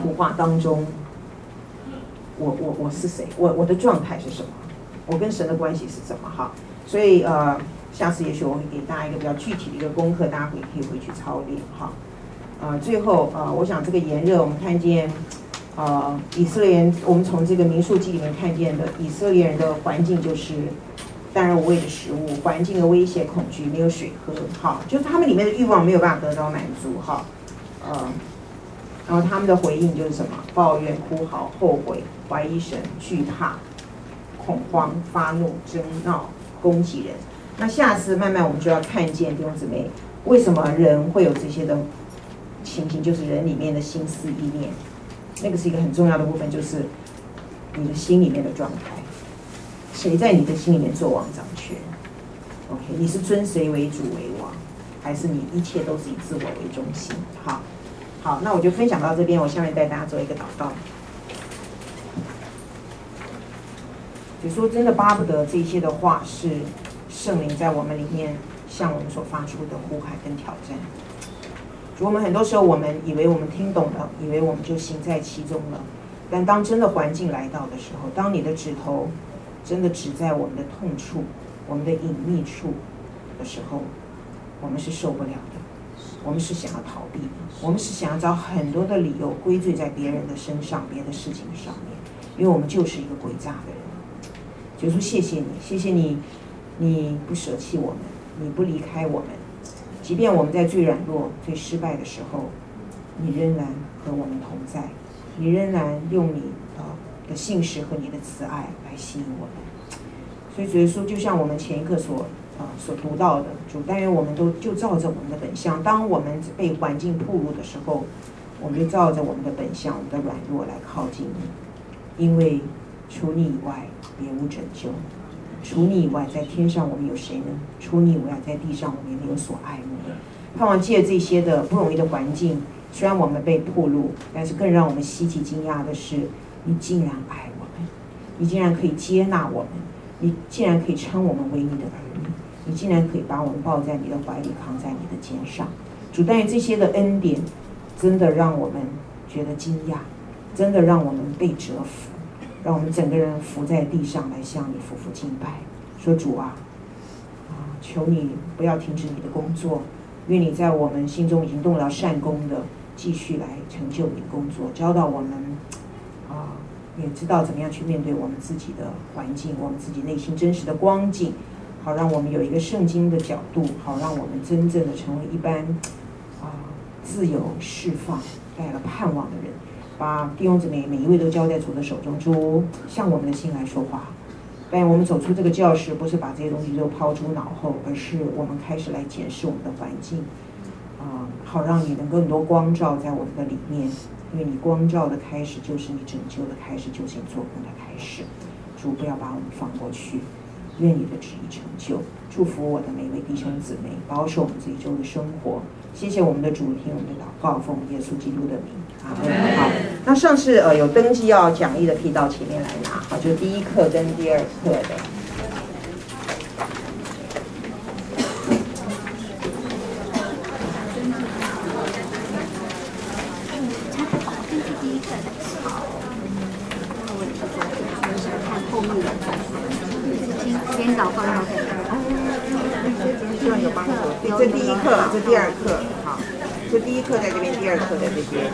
S1: 图画当中，我我我是谁？我我的状态是什么？我跟神的关系是什么？哈。所以呃，下次也许我会给大家一个比较具体的一个功课，大家可以可以回去操练哈。呃，最后呃，我想这个炎热，我们看见呃以色列人，我们从这个民宿记里面看见的以色列人的环境就是淡而无味的食物，环境的威胁、恐惧，没有水喝，哈，就是他们里面的欲望没有办法得到满足，哈，呃，然后他们的回应就是什么？抱怨、哭嚎、后悔、怀疑神、惧怕、恐慌、发怒、争闹。攻击人，那下次慢慢我们就要看见弟兄姊妹，为什么人会有这些的情形？就是人里面的心思意念，那个是一个很重要的部分，就是你的心里面的状态，谁在你的心里面做王掌权？OK，你是尊谁为主为王，还是你一切都是以自我为中心？好，好，那我就分享到这边，我下面带大家做一个祷告。就说真的巴不得这些的话是圣灵在我们里面向我们所发出的呼喊跟挑战。我们很多时候我们以为我们听懂了，以为我们就行在其中了，但当真的环境来到的时候，当你的指头真的指在我们的痛处、我们的隐秘处的时候，我们是受不了的，我们是想要逃避，我们是想要找很多的理由归罪在别人的身上、别的事情上面，因为我们就是一个诡诈的人。就说谢谢你，谢谢你，你不舍弃我们，你不离开我们，即便我们在最软弱、最失败的时候，你仍然和我们同在，你仍然用你的信实和你的慈爱来吸引我们。所以主耶稣就像我们前一刻所啊所读到的，主但愿我们都就照着我们的本相，当我们被环境暴露的时候，我们就照着我们的本相、我们的软弱来靠近你，因为除你以外。别无拯救，除你以外，在天上我们有谁呢？除你以外，在地上我们也没有所爱慕的。盼望借这些的不容易的环境，虽然我们被暴露，但是更让我们稀奇惊讶的是，你竟然爱我们，你竟然可以接纳我们，你竟然可以称我们为你的儿女，你竟然可以把我们抱在你的怀里，扛在你的肩上。主，但愿这些的恩典，真的让我们觉得惊讶，真的让我们被折服。让我们整个人伏在地上来向你俯伏敬拜，说主啊，啊，求你不要停止你的工作，愿你在我们心中已经动了善功的，继续来成就你的工作，教导我们，啊，也知道怎么样去面对我们自己的环境，我们自己内心真实的光景，好让我们有一个圣经的角度，好让我们真正的成为一般啊自由释放、带了盼望的人。把弟兄姊妹每一位都交在主的手中，主向我们的心来说话。但我们走出这个教室，不是把这些东西都抛诸脑后，而是我们开始来检视我们的环境，啊，好让你能更多光照在我们的里面，因为你光照的开始就是你拯救的开始，就是你做工的开始。主不要把我们放过去，愿你的旨意成就。祝福我的每位弟兄姊妹，保守我们这一周的生活。谢谢我们的主，听我们的祷告，奉耶稣基督的名。好，那上次呃有登记要讲义的，可以到前面来拿。好，就是第一课跟第二课的。
S2: 好。那我就是看后面的，先导放到
S1: 希望有帮助。这第一课，这第二课，好。这第一课在这边，第二课在
S2: 这边。